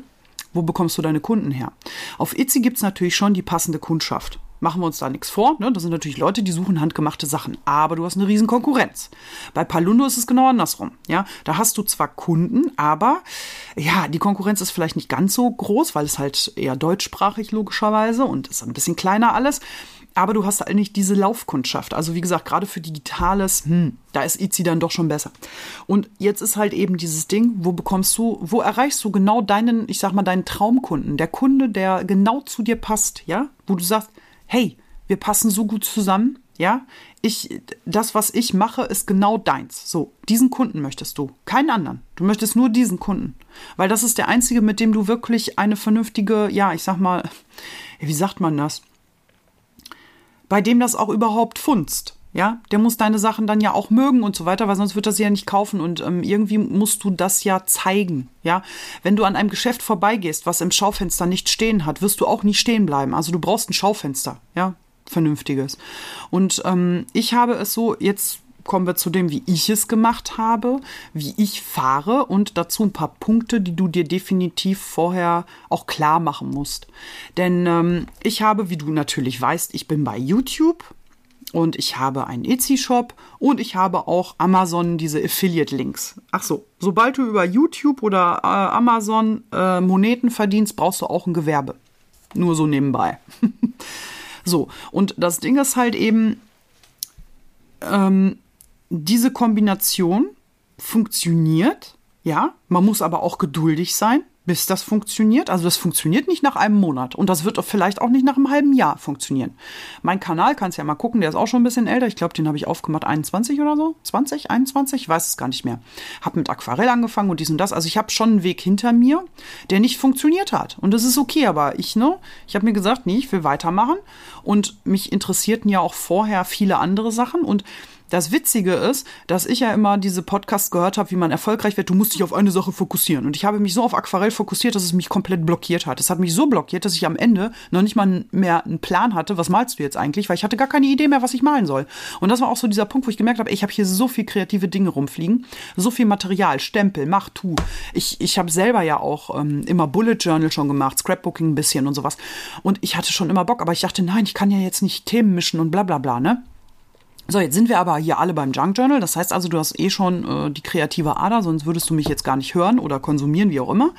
Wo bekommst du deine Kunden her? Auf Itzy gibt es natürlich schon die passende Kundschaft. Machen wir uns da nichts vor. Ne? Das sind natürlich Leute, die suchen handgemachte Sachen. Aber du hast eine riesen Konkurrenz. Bei Palundo ist es genau andersrum. Ja, da hast du zwar Kunden, aber ja, die Konkurrenz ist vielleicht nicht ganz so groß, weil es halt eher deutschsprachig logischerweise und ist ein bisschen kleiner alles aber du hast halt nicht diese Laufkundschaft. Also wie gesagt, gerade für Digitales, hm, da ist Itzy dann doch schon besser. Und jetzt ist halt eben dieses Ding, wo bekommst du, wo erreichst du genau deinen, ich sag mal, deinen Traumkunden, der Kunde, der genau zu dir passt, ja, wo du sagst, hey, wir passen so gut zusammen, ja, ich, das, was ich mache, ist genau deins. So, diesen Kunden möchtest du, keinen anderen. Du möchtest nur diesen Kunden, weil das ist der einzige, mit dem du wirklich eine vernünftige, ja, ich sag mal, wie sagt man das? Bei dem das auch überhaupt funzt. Ja, der muss deine Sachen dann ja auch mögen und so weiter, weil sonst wird er sie ja nicht kaufen und ähm, irgendwie musst du das ja zeigen. Ja, wenn du an einem Geschäft vorbeigehst, was im Schaufenster nicht stehen hat, wirst du auch nicht stehen bleiben. Also du brauchst ein Schaufenster, ja, vernünftiges. Und ähm, ich habe es so jetzt kommen wir zu dem, wie ich es gemacht habe, wie ich fahre und dazu ein paar Punkte, die du dir definitiv vorher auch klar machen musst. Denn ähm, ich habe, wie du natürlich weißt, ich bin bei YouTube und ich habe einen Etsy-Shop und ich habe auch Amazon, diese Affiliate-Links. Ach so, sobald du über YouTube oder äh, Amazon äh, Moneten verdienst, brauchst du auch ein Gewerbe. Nur so nebenbei. so, und das Ding ist halt eben, ähm, diese Kombination funktioniert, ja, man muss aber auch geduldig sein, bis das funktioniert. Also das funktioniert nicht nach einem Monat und das wird vielleicht auch nicht nach einem halben Jahr funktionieren. Mein Kanal kannst ja mal gucken, der ist auch schon ein bisschen älter. Ich glaube, den habe ich aufgemacht 21 oder so, 20, 21, ich weiß es gar nicht mehr. Habe mit Aquarell angefangen und dies und das. Also ich habe schon einen Weg hinter mir, der nicht funktioniert hat und das ist okay. Aber ich ne, ich habe mir gesagt, nee, ich will weitermachen und mich interessierten ja auch vorher viele andere Sachen und das Witzige ist, dass ich ja immer diese Podcasts gehört habe, wie man erfolgreich wird. Du musst dich auf eine Sache fokussieren. Und ich habe mich so auf Aquarell fokussiert, dass es mich komplett blockiert hat. Es hat mich so blockiert, dass ich am Ende noch nicht mal mehr einen Plan hatte, was malst du jetzt eigentlich, weil ich hatte gar keine Idee mehr, was ich malen soll. Und das war auch so dieser Punkt, wo ich gemerkt habe, ich habe hier so viel kreative Dinge rumfliegen, so viel Material, Stempel, mach, tu. Ich, ich habe selber ja auch ähm, immer Bullet Journal schon gemacht, Scrapbooking ein bisschen und sowas. Und ich hatte schon immer Bock, aber ich dachte, nein, ich kann ja jetzt nicht Themen mischen und bla bla bla, ne? So, jetzt sind wir aber hier alle beim Junk Journal. Das heißt also, du hast eh schon äh, die kreative Ader, sonst würdest du mich jetzt gar nicht hören oder konsumieren, wie auch immer.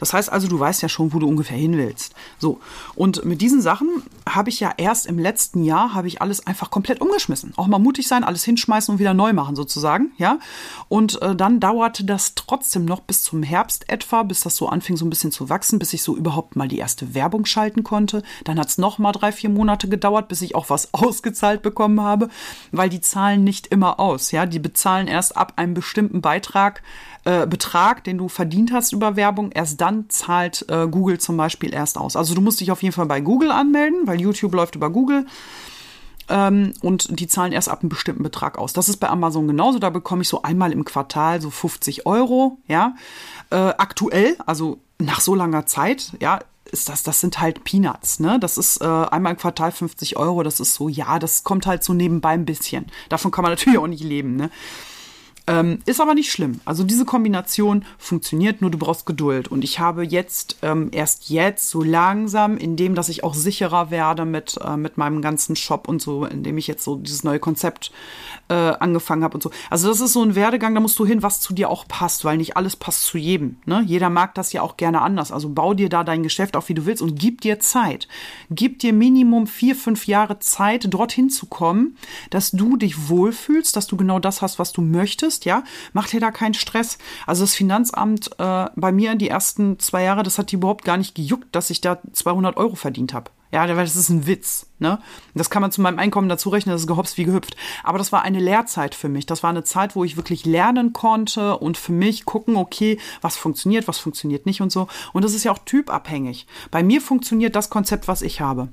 Das heißt also, du weißt ja schon, wo du ungefähr hin willst. So, und mit diesen Sachen habe ich ja erst im letzten Jahr, habe ich alles einfach komplett umgeschmissen. Auch mal mutig sein, alles hinschmeißen und wieder neu machen sozusagen, ja. Und äh, dann dauerte das trotzdem noch bis zum Herbst etwa, bis das so anfing so ein bisschen zu wachsen, bis ich so überhaupt mal die erste Werbung schalten konnte. Dann hat es noch mal drei, vier Monate gedauert, bis ich auch was ausgezahlt bekommen habe weil die zahlen nicht immer aus. Ja, die bezahlen erst ab einem bestimmten Beitrag, äh, Betrag, den du verdient hast über Werbung. Erst dann zahlt äh, Google zum Beispiel erst aus. Also du musst dich auf jeden Fall bei Google anmelden, weil YouTube läuft über Google. Ähm, und die zahlen erst ab einem bestimmten Betrag aus. Das ist bei Amazon genauso. Da bekomme ich so einmal im Quartal so 50 Euro. Ja, äh, aktuell, also nach so langer Zeit, ja, ist das, das sind halt Peanuts, ne? Das ist äh, einmal im Quartal 50 Euro, das ist so, ja, das kommt halt so nebenbei ein bisschen. Davon kann man natürlich auch nicht leben, ne? Ähm, ist aber nicht schlimm. Also diese Kombination funktioniert, nur du brauchst Geduld. Und ich habe jetzt, ähm, erst jetzt, so langsam, indem, dass ich auch sicherer werde mit, äh, mit meinem ganzen Shop und so, indem ich jetzt so dieses neue Konzept äh, angefangen habe und so. Also das ist so ein Werdegang, da musst du hin, was zu dir auch passt, weil nicht alles passt zu jedem. Ne? Jeder mag das ja auch gerne anders. Also bau dir da dein Geschäft auf, wie du willst und gib dir Zeit. Gib dir Minimum vier, fünf Jahre Zeit, dorthin zu kommen, dass du dich wohlfühlst, dass du genau das hast, was du möchtest bist, ja, mach dir da keinen Stress. Also das Finanzamt äh, bei mir die ersten zwei Jahre, das hat die überhaupt gar nicht gejuckt, dass ich da 200 Euro verdient habe. Ja, weil das ist ein Witz, ne? Das kann man zu meinem Einkommen dazu rechnen, das ist gehopst wie gehüpft. Aber das war eine Lehrzeit für mich. Das war eine Zeit, wo ich wirklich lernen konnte und für mich gucken, okay, was funktioniert, was funktioniert nicht und so. Und das ist ja auch typabhängig. Bei mir funktioniert das Konzept, was ich habe.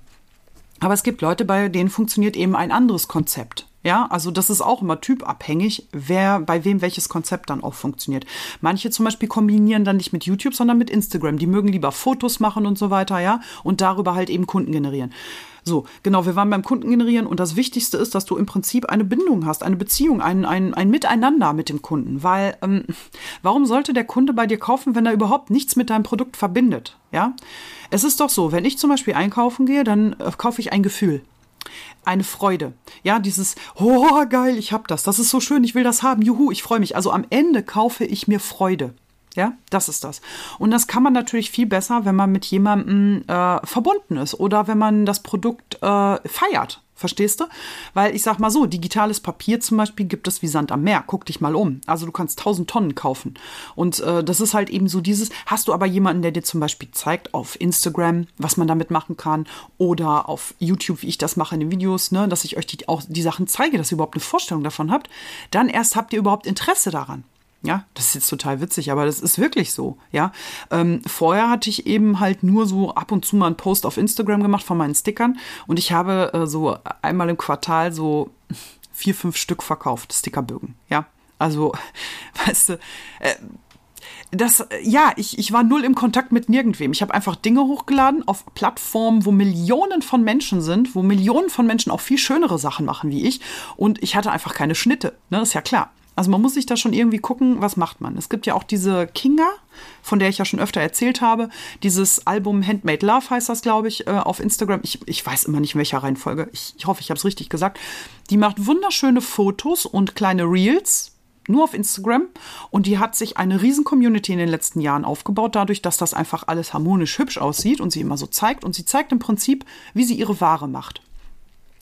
Aber es gibt Leute, bei denen funktioniert eben ein anderes Konzept. Ja, also das ist auch immer typabhängig, wer bei wem welches Konzept dann auch funktioniert. Manche zum Beispiel kombinieren dann nicht mit YouTube, sondern mit Instagram. Die mögen lieber Fotos machen und so weiter, ja, und darüber halt eben Kunden generieren. So, genau, wir waren beim Kunden generieren und das Wichtigste ist, dass du im Prinzip eine Bindung hast, eine Beziehung, ein, ein, ein Miteinander mit dem Kunden. Weil, ähm, warum sollte der Kunde bei dir kaufen, wenn er überhaupt nichts mit deinem Produkt verbindet? Ja, es ist doch so, wenn ich zum Beispiel einkaufen gehe, dann äh, kaufe ich ein Gefühl eine Freude. Ja, dieses, oh geil, ich hab das, das ist so schön, ich will das haben, juhu, ich freue mich. Also am Ende kaufe ich mir Freude. Ja, das ist das. Und das kann man natürlich viel besser, wenn man mit jemandem äh, verbunden ist oder wenn man das Produkt äh, feiert. Verstehst du? Weil ich sag mal so, digitales Papier zum Beispiel gibt es wie Sand am Meer. Guck dich mal um. Also du kannst tausend Tonnen kaufen. Und äh, das ist halt eben so dieses, hast du aber jemanden, der dir zum Beispiel zeigt auf Instagram, was man damit machen kann oder auf YouTube, wie ich das mache in den Videos, ne, dass ich euch die, auch die Sachen zeige, dass ihr überhaupt eine Vorstellung davon habt, dann erst habt ihr überhaupt Interesse daran. Ja, das ist jetzt total witzig, aber das ist wirklich so. Ja, ähm, vorher hatte ich eben halt nur so ab und zu mal einen Post auf Instagram gemacht von meinen Stickern und ich habe äh, so einmal im Quartal so vier, fünf Stück verkauft, Stickerbögen. Ja, also, weißt du, äh, das, ja, ich, ich war null im Kontakt mit nirgendwem. Ich habe einfach Dinge hochgeladen auf Plattformen, wo Millionen von Menschen sind, wo Millionen von Menschen auch viel schönere Sachen machen wie ich. Und ich hatte einfach keine Schnitte. Ne, ist ja klar. Also man muss sich da schon irgendwie gucken, was macht man. Es gibt ja auch diese Kinga, von der ich ja schon öfter erzählt habe. Dieses Album Handmade Love heißt das, glaube ich, äh, auf Instagram. Ich, ich weiß immer nicht, in welcher Reihenfolge. Ich, ich hoffe, ich habe es richtig gesagt. Die macht wunderschöne Fotos und kleine Reels nur auf Instagram und die hat sich eine riesen Community in den letzten Jahren aufgebaut, dadurch, dass das einfach alles harmonisch hübsch aussieht und sie immer so zeigt und sie zeigt im Prinzip, wie sie ihre Ware macht.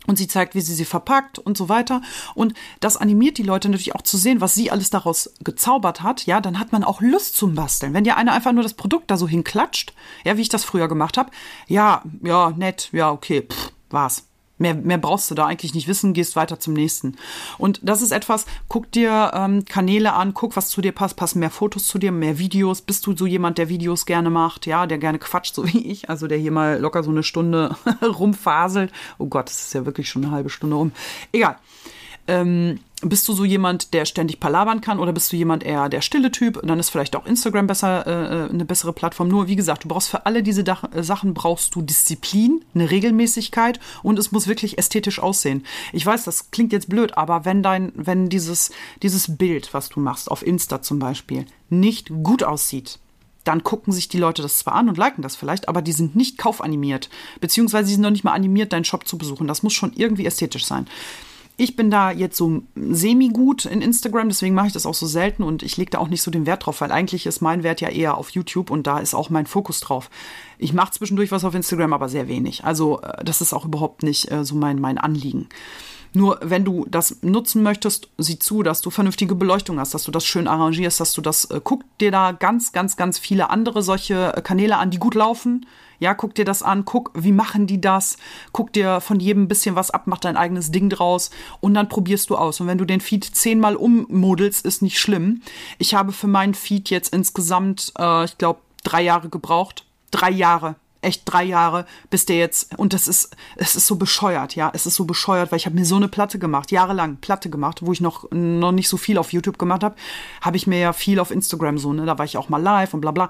Und sie zeigt, wie sie sie verpackt und so weiter. Und das animiert die Leute natürlich auch zu sehen, was sie alles daraus gezaubert hat. Ja, dann hat man auch Lust zum Basteln. Wenn dir einer einfach nur das Produkt da so hinklatscht, ja, wie ich das früher gemacht habe, ja, ja, nett, ja, okay, pff, war's. Mehr, mehr brauchst du da eigentlich nicht wissen, gehst weiter zum nächsten. Und das ist etwas, guck dir ähm, Kanäle an, guck, was zu dir passt, passen mehr Fotos zu dir, mehr Videos. Bist du so jemand, der Videos gerne macht, ja, der gerne quatscht, so wie ich, also der hier mal locker so eine Stunde rumfaselt. Oh Gott, das ist ja wirklich schon eine halbe Stunde um. Egal. Ähm, bist du so jemand, der ständig palabern kann oder bist du jemand eher der stille Typ? Und dann ist vielleicht auch Instagram besser, äh, äh eine bessere Plattform. Nur, wie gesagt, du brauchst für alle diese Dach äh, Sachen brauchst du Disziplin, eine Regelmäßigkeit und es muss wirklich ästhetisch aussehen. Ich weiß, das klingt jetzt blöd, aber wenn dein, wenn dieses, dieses Bild, was du machst, auf Insta zum Beispiel, nicht gut aussieht, dann gucken sich die Leute das zwar an und liken das vielleicht, aber die sind nicht kaufanimiert, beziehungsweise sie sind noch nicht mal animiert, deinen Shop zu besuchen. Das muss schon irgendwie ästhetisch sein. Ich bin da jetzt so semi-gut in Instagram, deswegen mache ich das auch so selten und ich lege da auch nicht so den Wert drauf, weil eigentlich ist mein Wert ja eher auf YouTube und da ist auch mein Fokus drauf. Ich mache zwischendurch was auf Instagram, aber sehr wenig. Also äh, das ist auch überhaupt nicht äh, so mein, mein Anliegen. Nur wenn du das nutzen möchtest, sieh zu, dass du vernünftige Beleuchtung hast, dass du das schön arrangierst, dass du das, äh, guck dir da ganz, ganz, ganz viele andere solche äh, Kanäle an, die gut laufen. Ja, guck dir das an, guck, wie machen die das? Guck dir von jedem ein bisschen was ab, mach dein eigenes Ding draus und dann probierst du aus. Und wenn du den Feed zehnmal ummodelst, ist nicht schlimm. Ich habe für meinen Feed jetzt insgesamt, äh, ich glaube, drei Jahre gebraucht. Drei Jahre echt drei Jahre, bis der jetzt, und das ist, es ist so bescheuert, ja, es ist so bescheuert, weil ich habe mir so eine Platte gemacht, jahrelang Platte gemacht, wo ich noch, noch nicht so viel auf YouTube gemacht habe, habe ich mir ja viel auf Instagram so, ne, da war ich auch mal live und bla bla.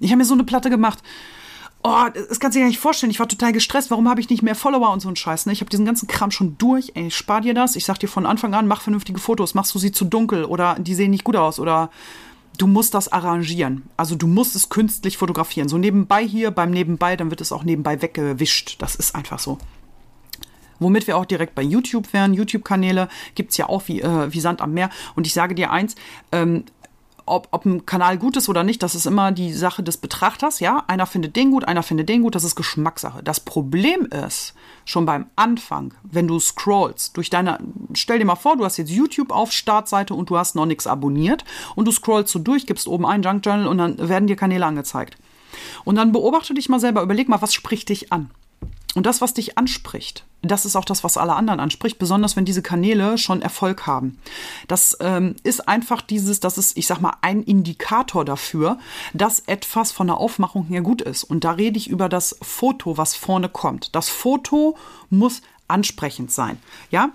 Ich habe mir so eine Platte gemacht, Oh, das kannst du dir gar nicht vorstellen. Ich war total gestresst. Warum habe ich nicht mehr Follower und so ein Scheiß? Ne? Ich habe diesen ganzen Kram schon durch. Ey, spar dir das. Ich sag dir von Anfang an, mach vernünftige Fotos. Machst du sie zu dunkel oder die sehen nicht gut aus oder du musst das arrangieren. Also du musst es künstlich fotografieren. So nebenbei hier, beim Nebenbei, dann wird es auch nebenbei weggewischt. Das ist einfach so. Womit wir auch direkt bei YouTube wären. YouTube-Kanäle gibt es ja auch wie, äh, wie Sand am Meer. Und ich sage dir eins, ähm, ob, ob ein Kanal gut ist oder nicht, das ist immer die Sache des Betrachters, ja. Einer findet den gut, einer findet den gut, das ist Geschmackssache. Das Problem ist, schon beim Anfang, wenn du scrollst durch deine, stell dir mal vor, du hast jetzt YouTube auf Startseite und du hast noch nichts abonniert und du scrollst so durch, gibst oben ein Junk Journal und dann werden dir Kanäle angezeigt. Und dann beobachte dich mal selber, überleg mal, was spricht dich an? Und das, was dich anspricht, das ist auch das, was alle anderen anspricht, besonders wenn diese Kanäle schon Erfolg haben. Das ähm, ist einfach dieses, das ist, ich sag mal, ein Indikator dafür, dass etwas von der Aufmachung her gut ist. Und da rede ich über das Foto, was vorne kommt. Das Foto muss ansprechend sein. Ja,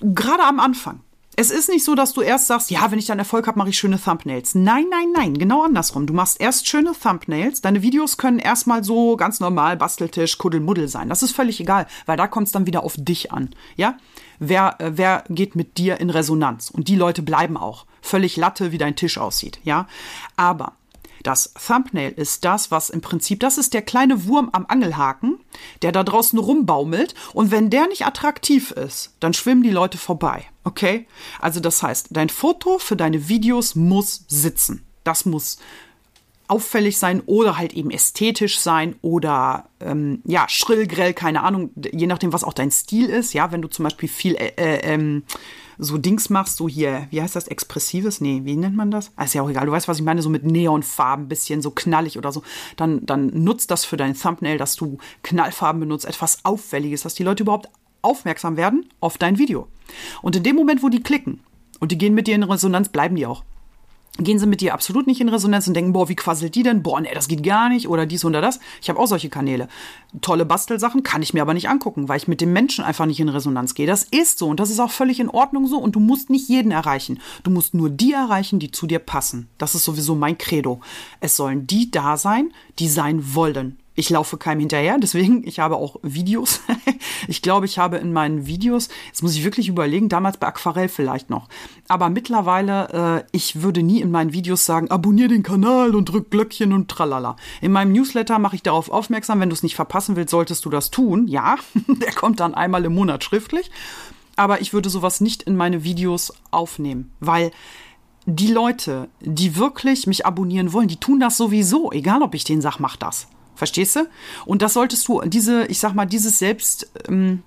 gerade am Anfang. Es ist nicht so, dass du erst sagst, ja, wenn ich dann Erfolg habe, mache ich schöne Thumbnails. Nein, nein, nein, genau andersrum. Du machst erst schöne Thumbnails. Deine Videos können erstmal so ganz normal Basteltisch, Kuddelmuddel sein. Das ist völlig egal, weil da kommt es dann wieder auf dich an. Ja? Wer, äh, wer geht mit dir in Resonanz? Und die Leute bleiben auch. Völlig Latte, wie dein Tisch aussieht. Ja? Aber das Thumbnail ist das, was im Prinzip, das ist der kleine Wurm am Angelhaken, der da draußen rumbaumelt. Und wenn der nicht attraktiv ist, dann schwimmen die Leute vorbei. Okay? Also das heißt, dein Foto für deine Videos muss sitzen. Das muss auffällig sein oder halt eben ästhetisch sein oder ähm, ja, schrill, grell, keine Ahnung, je nachdem, was auch dein Stil ist. Ja, wenn du zum Beispiel viel äh, äh, ähm, so Dings machst, so hier, wie heißt das, expressives? Nee, wie nennt man das? Ah, ist ja auch egal, du weißt, was ich meine, so mit Neonfarben, bisschen so knallig oder so. Dann, dann nutzt das für dein Thumbnail, dass du Knallfarben benutzt, etwas Auffälliges, dass die Leute überhaupt aufmerksam werden auf dein Video. Und in dem Moment, wo die klicken und die gehen mit dir in Resonanz, bleiben die auch gehen sie mit dir absolut nicht in Resonanz und denken, boah, wie quasselt die denn? Boah, nee, das geht gar nicht oder dies oder das. Ich habe auch solche Kanäle. Tolle Bastelsachen kann ich mir aber nicht angucken, weil ich mit dem Menschen einfach nicht in Resonanz gehe. Das ist so und das ist auch völlig in Ordnung so und du musst nicht jeden erreichen. Du musst nur die erreichen, die zu dir passen. Das ist sowieso mein Credo. Es sollen die da sein, die sein wollen ich laufe keinem hinterher, deswegen, ich habe auch Videos. ich glaube, ich habe in meinen Videos, jetzt muss ich wirklich überlegen, damals bei Aquarell vielleicht noch. Aber mittlerweile, äh, ich würde nie in meinen Videos sagen, abonniere den Kanal und drück Glöckchen und tralala. In meinem Newsletter mache ich darauf aufmerksam, wenn du es nicht verpassen willst, solltest du das tun. Ja, der kommt dann einmal im Monat schriftlich. Aber ich würde sowas nicht in meine Videos aufnehmen, weil die Leute, die wirklich mich abonnieren wollen, die tun das sowieso, egal ob ich denen sage, mach das. Verstehst du? Und das solltest du, diese, ich sag mal, dieses Selbst, ähm,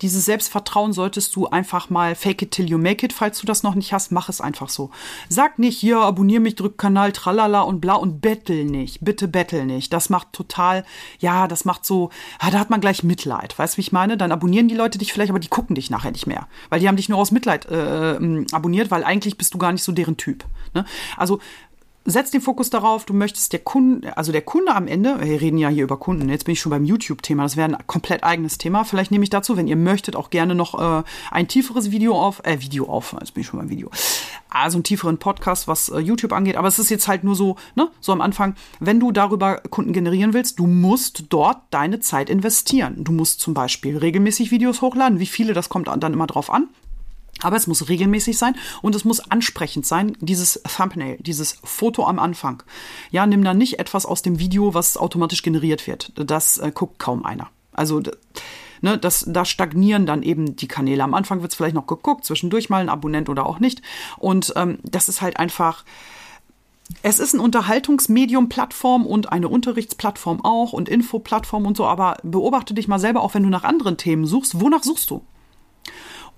dieses Selbstvertrauen solltest du einfach mal fake it till you make it. Falls du das noch nicht hast, mach es einfach so. Sag nicht, hier, abonnier mich, drück Kanal, tralala und bla und bettel nicht. Bitte bettel nicht. Das macht total, ja, das macht so, ah, da hat man gleich Mitleid. Weißt du, wie ich meine? Dann abonnieren die Leute dich vielleicht, aber die gucken dich nachher nicht mehr. Weil die haben dich nur aus Mitleid äh, ähm, abonniert, weil eigentlich bist du gar nicht so deren Typ. Ne? Also setz den Fokus darauf, du möchtest der Kunde, also der Kunde am Ende, wir reden ja hier über Kunden, jetzt bin ich schon beim YouTube-Thema, das wäre ein komplett eigenes Thema. Vielleicht nehme ich dazu, wenn ihr möchtet, auch gerne noch äh, ein tieferes Video auf, äh, Video auf, jetzt bin ich schon beim Video. Also einen tieferen Podcast, was äh, YouTube angeht. Aber es ist jetzt halt nur so, ne, so am Anfang, wenn du darüber Kunden generieren willst, du musst dort deine Zeit investieren. Du musst zum Beispiel regelmäßig Videos hochladen. Wie viele, das kommt dann immer drauf an. Aber es muss regelmäßig sein und es muss ansprechend sein, dieses Thumbnail, dieses Foto am Anfang. Ja, nimm da nicht etwas aus dem Video, was automatisch generiert wird. Das äh, guckt kaum einer. Also, ne, das, da stagnieren dann eben die Kanäle. Am Anfang wird es vielleicht noch geguckt, zwischendurch mal ein Abonnent oder auch nicht. Und ähm, das ist halt einfach. Es ist ein Unterhaltungsmedium-Plattform und eine Unterrichtsplattform auch und Infoplattform und so, aber beobachte dich mal selber, auch wenn du nach anderen Themen suchst. Wonach suchst du?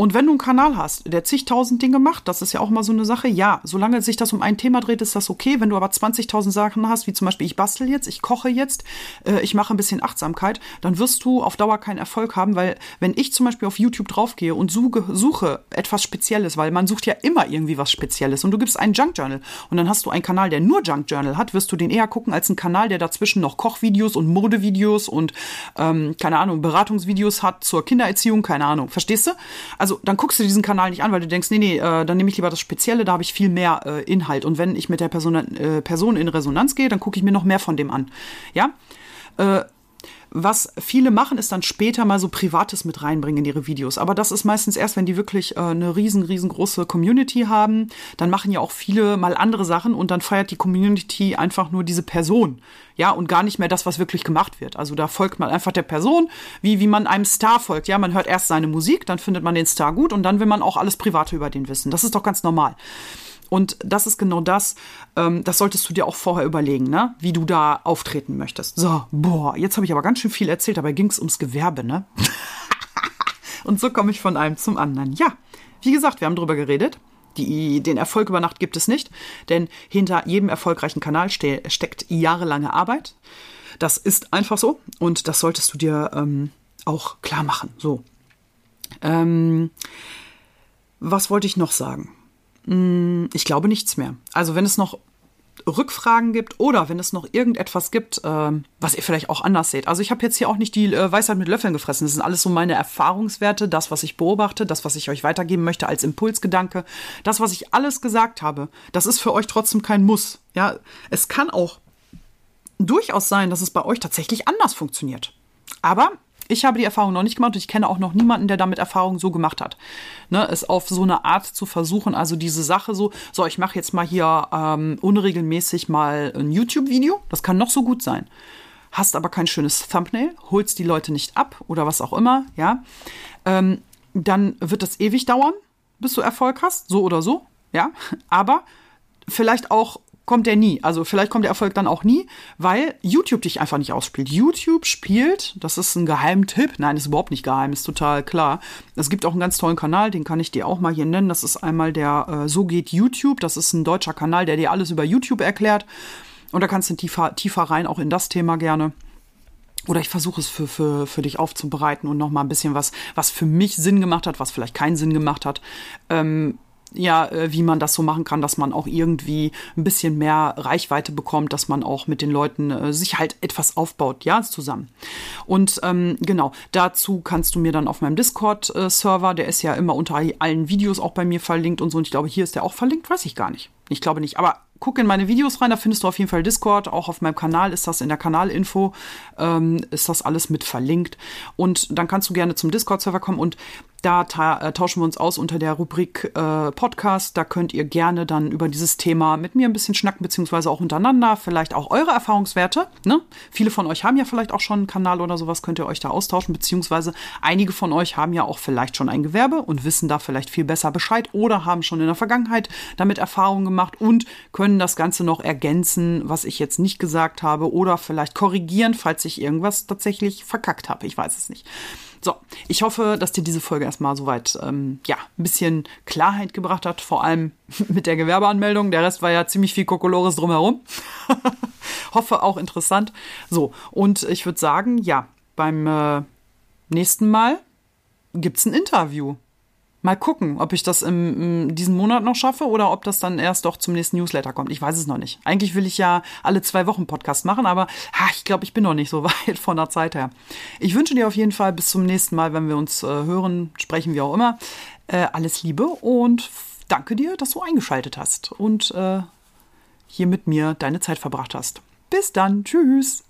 Und wenn du einen Kanal hast, der zigtausend Dinge macht, das ist ja auch mal so eine Sache, ja, solange sich das um ein Thema dreht, ist das okay. Wenn du aber 20.000 Sachen hast, wie zum Beispiel ich bastel jetzt, ich koche jetzt, äh, ich mache ein bisschen Achtsamkeit, dann wirst du auf Dauer keinen Erfolg haben, weil wenn ich zum Beispiel auf YouTube draufgehe und suche, suche etwas Spezielles, weil man sucht ja immer irgendwie was Spezielles und du gibst einen Junk Journal und dann hast du einen Kanal, der nur Junk Journal hat, wirst du den eher gucken als einen Kanal, der dazwischen noch Kochvideos und Modevideos und ähm, keine Ahnung, Beratungsvideos hat zur Kindererziehung, keine Ahnung. Verstehst du? Also also dann guckst du diesen Kanal nicht an, weil du denkst, nee, nee, äh, dann nehme ich lieber das Spezielle, da habe ich viel mehr äh, Inhalt. Und wenn ich mit der Person, äh, Person in Resonanz gehe, dann gucke ich mir noch mehr von dem an. Ja? Was viele machen, ist dann später mal so Privates mit reinbringen in ihre Videos. Aber das ist meistens erst, wenn die wirklich äh, eine riesen, riesengroße Community haben. Dann machen ja auch viele mal andere Sachen und dann feiert die Community einfach nur diese Person. Ja, und gar nicht mehr das, was wirklich gemacht wird. Also da folgt man einfach der Person, wie, wie man einem Star folgt. Ja, man hört erst seine Musik, dann findet man den Star gut und dann will man auch alles Private über den wissen. Das ist doch ganz normal. Und das ist genau das, ähm, das solltest du dir auch vorher überlegen, ne? wie du da auftreten möchtest. So, boah, jetzt habe ich aber ganz schön viel erzählt, dabei ging es ums Gewerbe, ne? Und so komme ich von einem zum anderen. Ja, wie gesagt, wir haben drüber geredet. Die, den Erfolg über Nacht gibt es nicht, denn hinter jedem erfolgreichen Kanal ste steckt jahrelange Arbeit. Das ist einfach so und das solltest du dir ähm, auch klar machen. So. Ähm, was wollte ich noch sagen? Mm, ich glaube nichts mehr. Also wenn es noch Rückfragen gibt oder wenn es noch irgendetwas gibt, äh, was ihr vielleicht auch anders seht. Also ich habe jetzt hier auch nicht die äh, Weisheit mit Löffeln gefressen. Das sind alles so meine Erfahrungswerte, das, was ich beobachte, das, was ich euch weitergeben möchte als Impulsgedanke. Das, was ich alles gesagt habe, das ist für euch trotzdem kein Muss. Ja, es kann auch durchaus sein, dass es bei euch tatsächlich anders funktioniert. Aber ich habe die Erfahrung noch nicht gemacht und ich kenne auch noch niemanden, der damit Erfahrung so gemacht hat. Ne, es auf so eine Art zu versuchen, also diese Sache so, so, ich mache jetzt mal hier ähm, unregelmäßig mal ein YouTube-Video, das kann noch so gut sein. Hast aber kein schönes Thumbnail, holst die Leute nicht ab oder was auch immer, ja. Ähm, dann wird das ewig dauern, bis du Erfolg hast, so oder so, ja. Aber vielleicht auch kommt der nie. Also vielleicht kommt der Erfolg dann auch nie, weil YouTube dich einfach nicht ausspielt. YouTube spielt, das ist ein Geheimtipp. Nein, ist überhaupt nicht geheim, ist total klar. Es gibt auch einen ganz tollen Kanal, den kann ich dir auch mal hier nennen. Das ist einmal der äh, So geht YouTube. Das ist ein deutscher Kanal, der dir alles über YouTube erklärt. Und da kannst du tiefer, tiefer rein, auch in das Thema gerne. Oder ich versuche es für, für, für dich aufzubereiten und noch mal ein bisschen was, was für mich Sinn gemacht hat, was vielleicht keinen Sinn gemacht hat. Ähm, ja, äh, wie man das so machen kann, dass man auch irgendwie ein bisschen mehr Reichweite bekommt, dass man auch mit den Leuten äh, sich halt etwas aufbaut, ja, zusammen. Und ähm, genau, dazu kannst du mir dann auf meinem Discord-Server, der ist ja immer unter allen Videos auch bei mir verlinkt und so, und ich glaube, hier ist der auch verlinkt, weiß ich gar nicht. Ich glaube nicht, aber guck in meine Videos rein, da findest du auf jeden Fall Discord. Auch auf meinem Kanal ist das in der Kanalinfo, ähm, ist das alles mit verlinkt. Und dann kannst du gerne zum Discord-Server kommen und da ta äh, tauschen wir uns aus unter der Rubrik äh, Podcast. Da könnt ihr gerne dann über dieses Thema mit mir ein bisschen schnacken, beziehungsweise auch untereinander. Vielleicht auch eure Erfahrungswerte. Ne? Viele von euch haben ja vielleicht auch schon einen Kanal oder sowas, könnt ihr euch da austauschen, beziehungsweise einige von euch haben ja auch vielleicht schon ein Gewerbe und wissen da vielleicht viel besser Bescheid oder haben schon in der Vergangenheit damit Erfahrungen gemacht und können das Ganze noch ergänzen, was ich jetzt nicht gesagt habe, oder vielleicht korrigieren, falls ich irgendwas tatsächlich verkackt habe. Ich weiß es nicht. So, ich hoffe, dass dir diese Folge erstmal soweit ähm, ja, ein bisschen Klarheit gebracht hat, vor allem mit der Gewerbeanmeldung. Der Rest war ja ziemlich viel Kokolores drumherum. hoffe auch interessant. So, und ich würde sagen, ja, beim äh, nächsten Mal gibt es ein Interview. Mal gucken, ob ich das im, in diesem Monat noch schaffe oder ob das dann erst doch zum nächsten Newsletter kommt. Ich weiß es noch nicht. Eigentlich will ich ja alle zwei Wochen Podcast machen, aber ha, ich glaube, ich bin noch nicht so weit von der Zeit her. Ich wünsche dir auf jeden Fall bis zum nächsten Mal, wenn wir uns äh, hören, sprechen, wie auch immer. Äh, alles Liebe und danke dir, dass du eingeschaltet hast und äh, hier mit mir deine Zeit verbracht hast. Bis dann. Tschüss.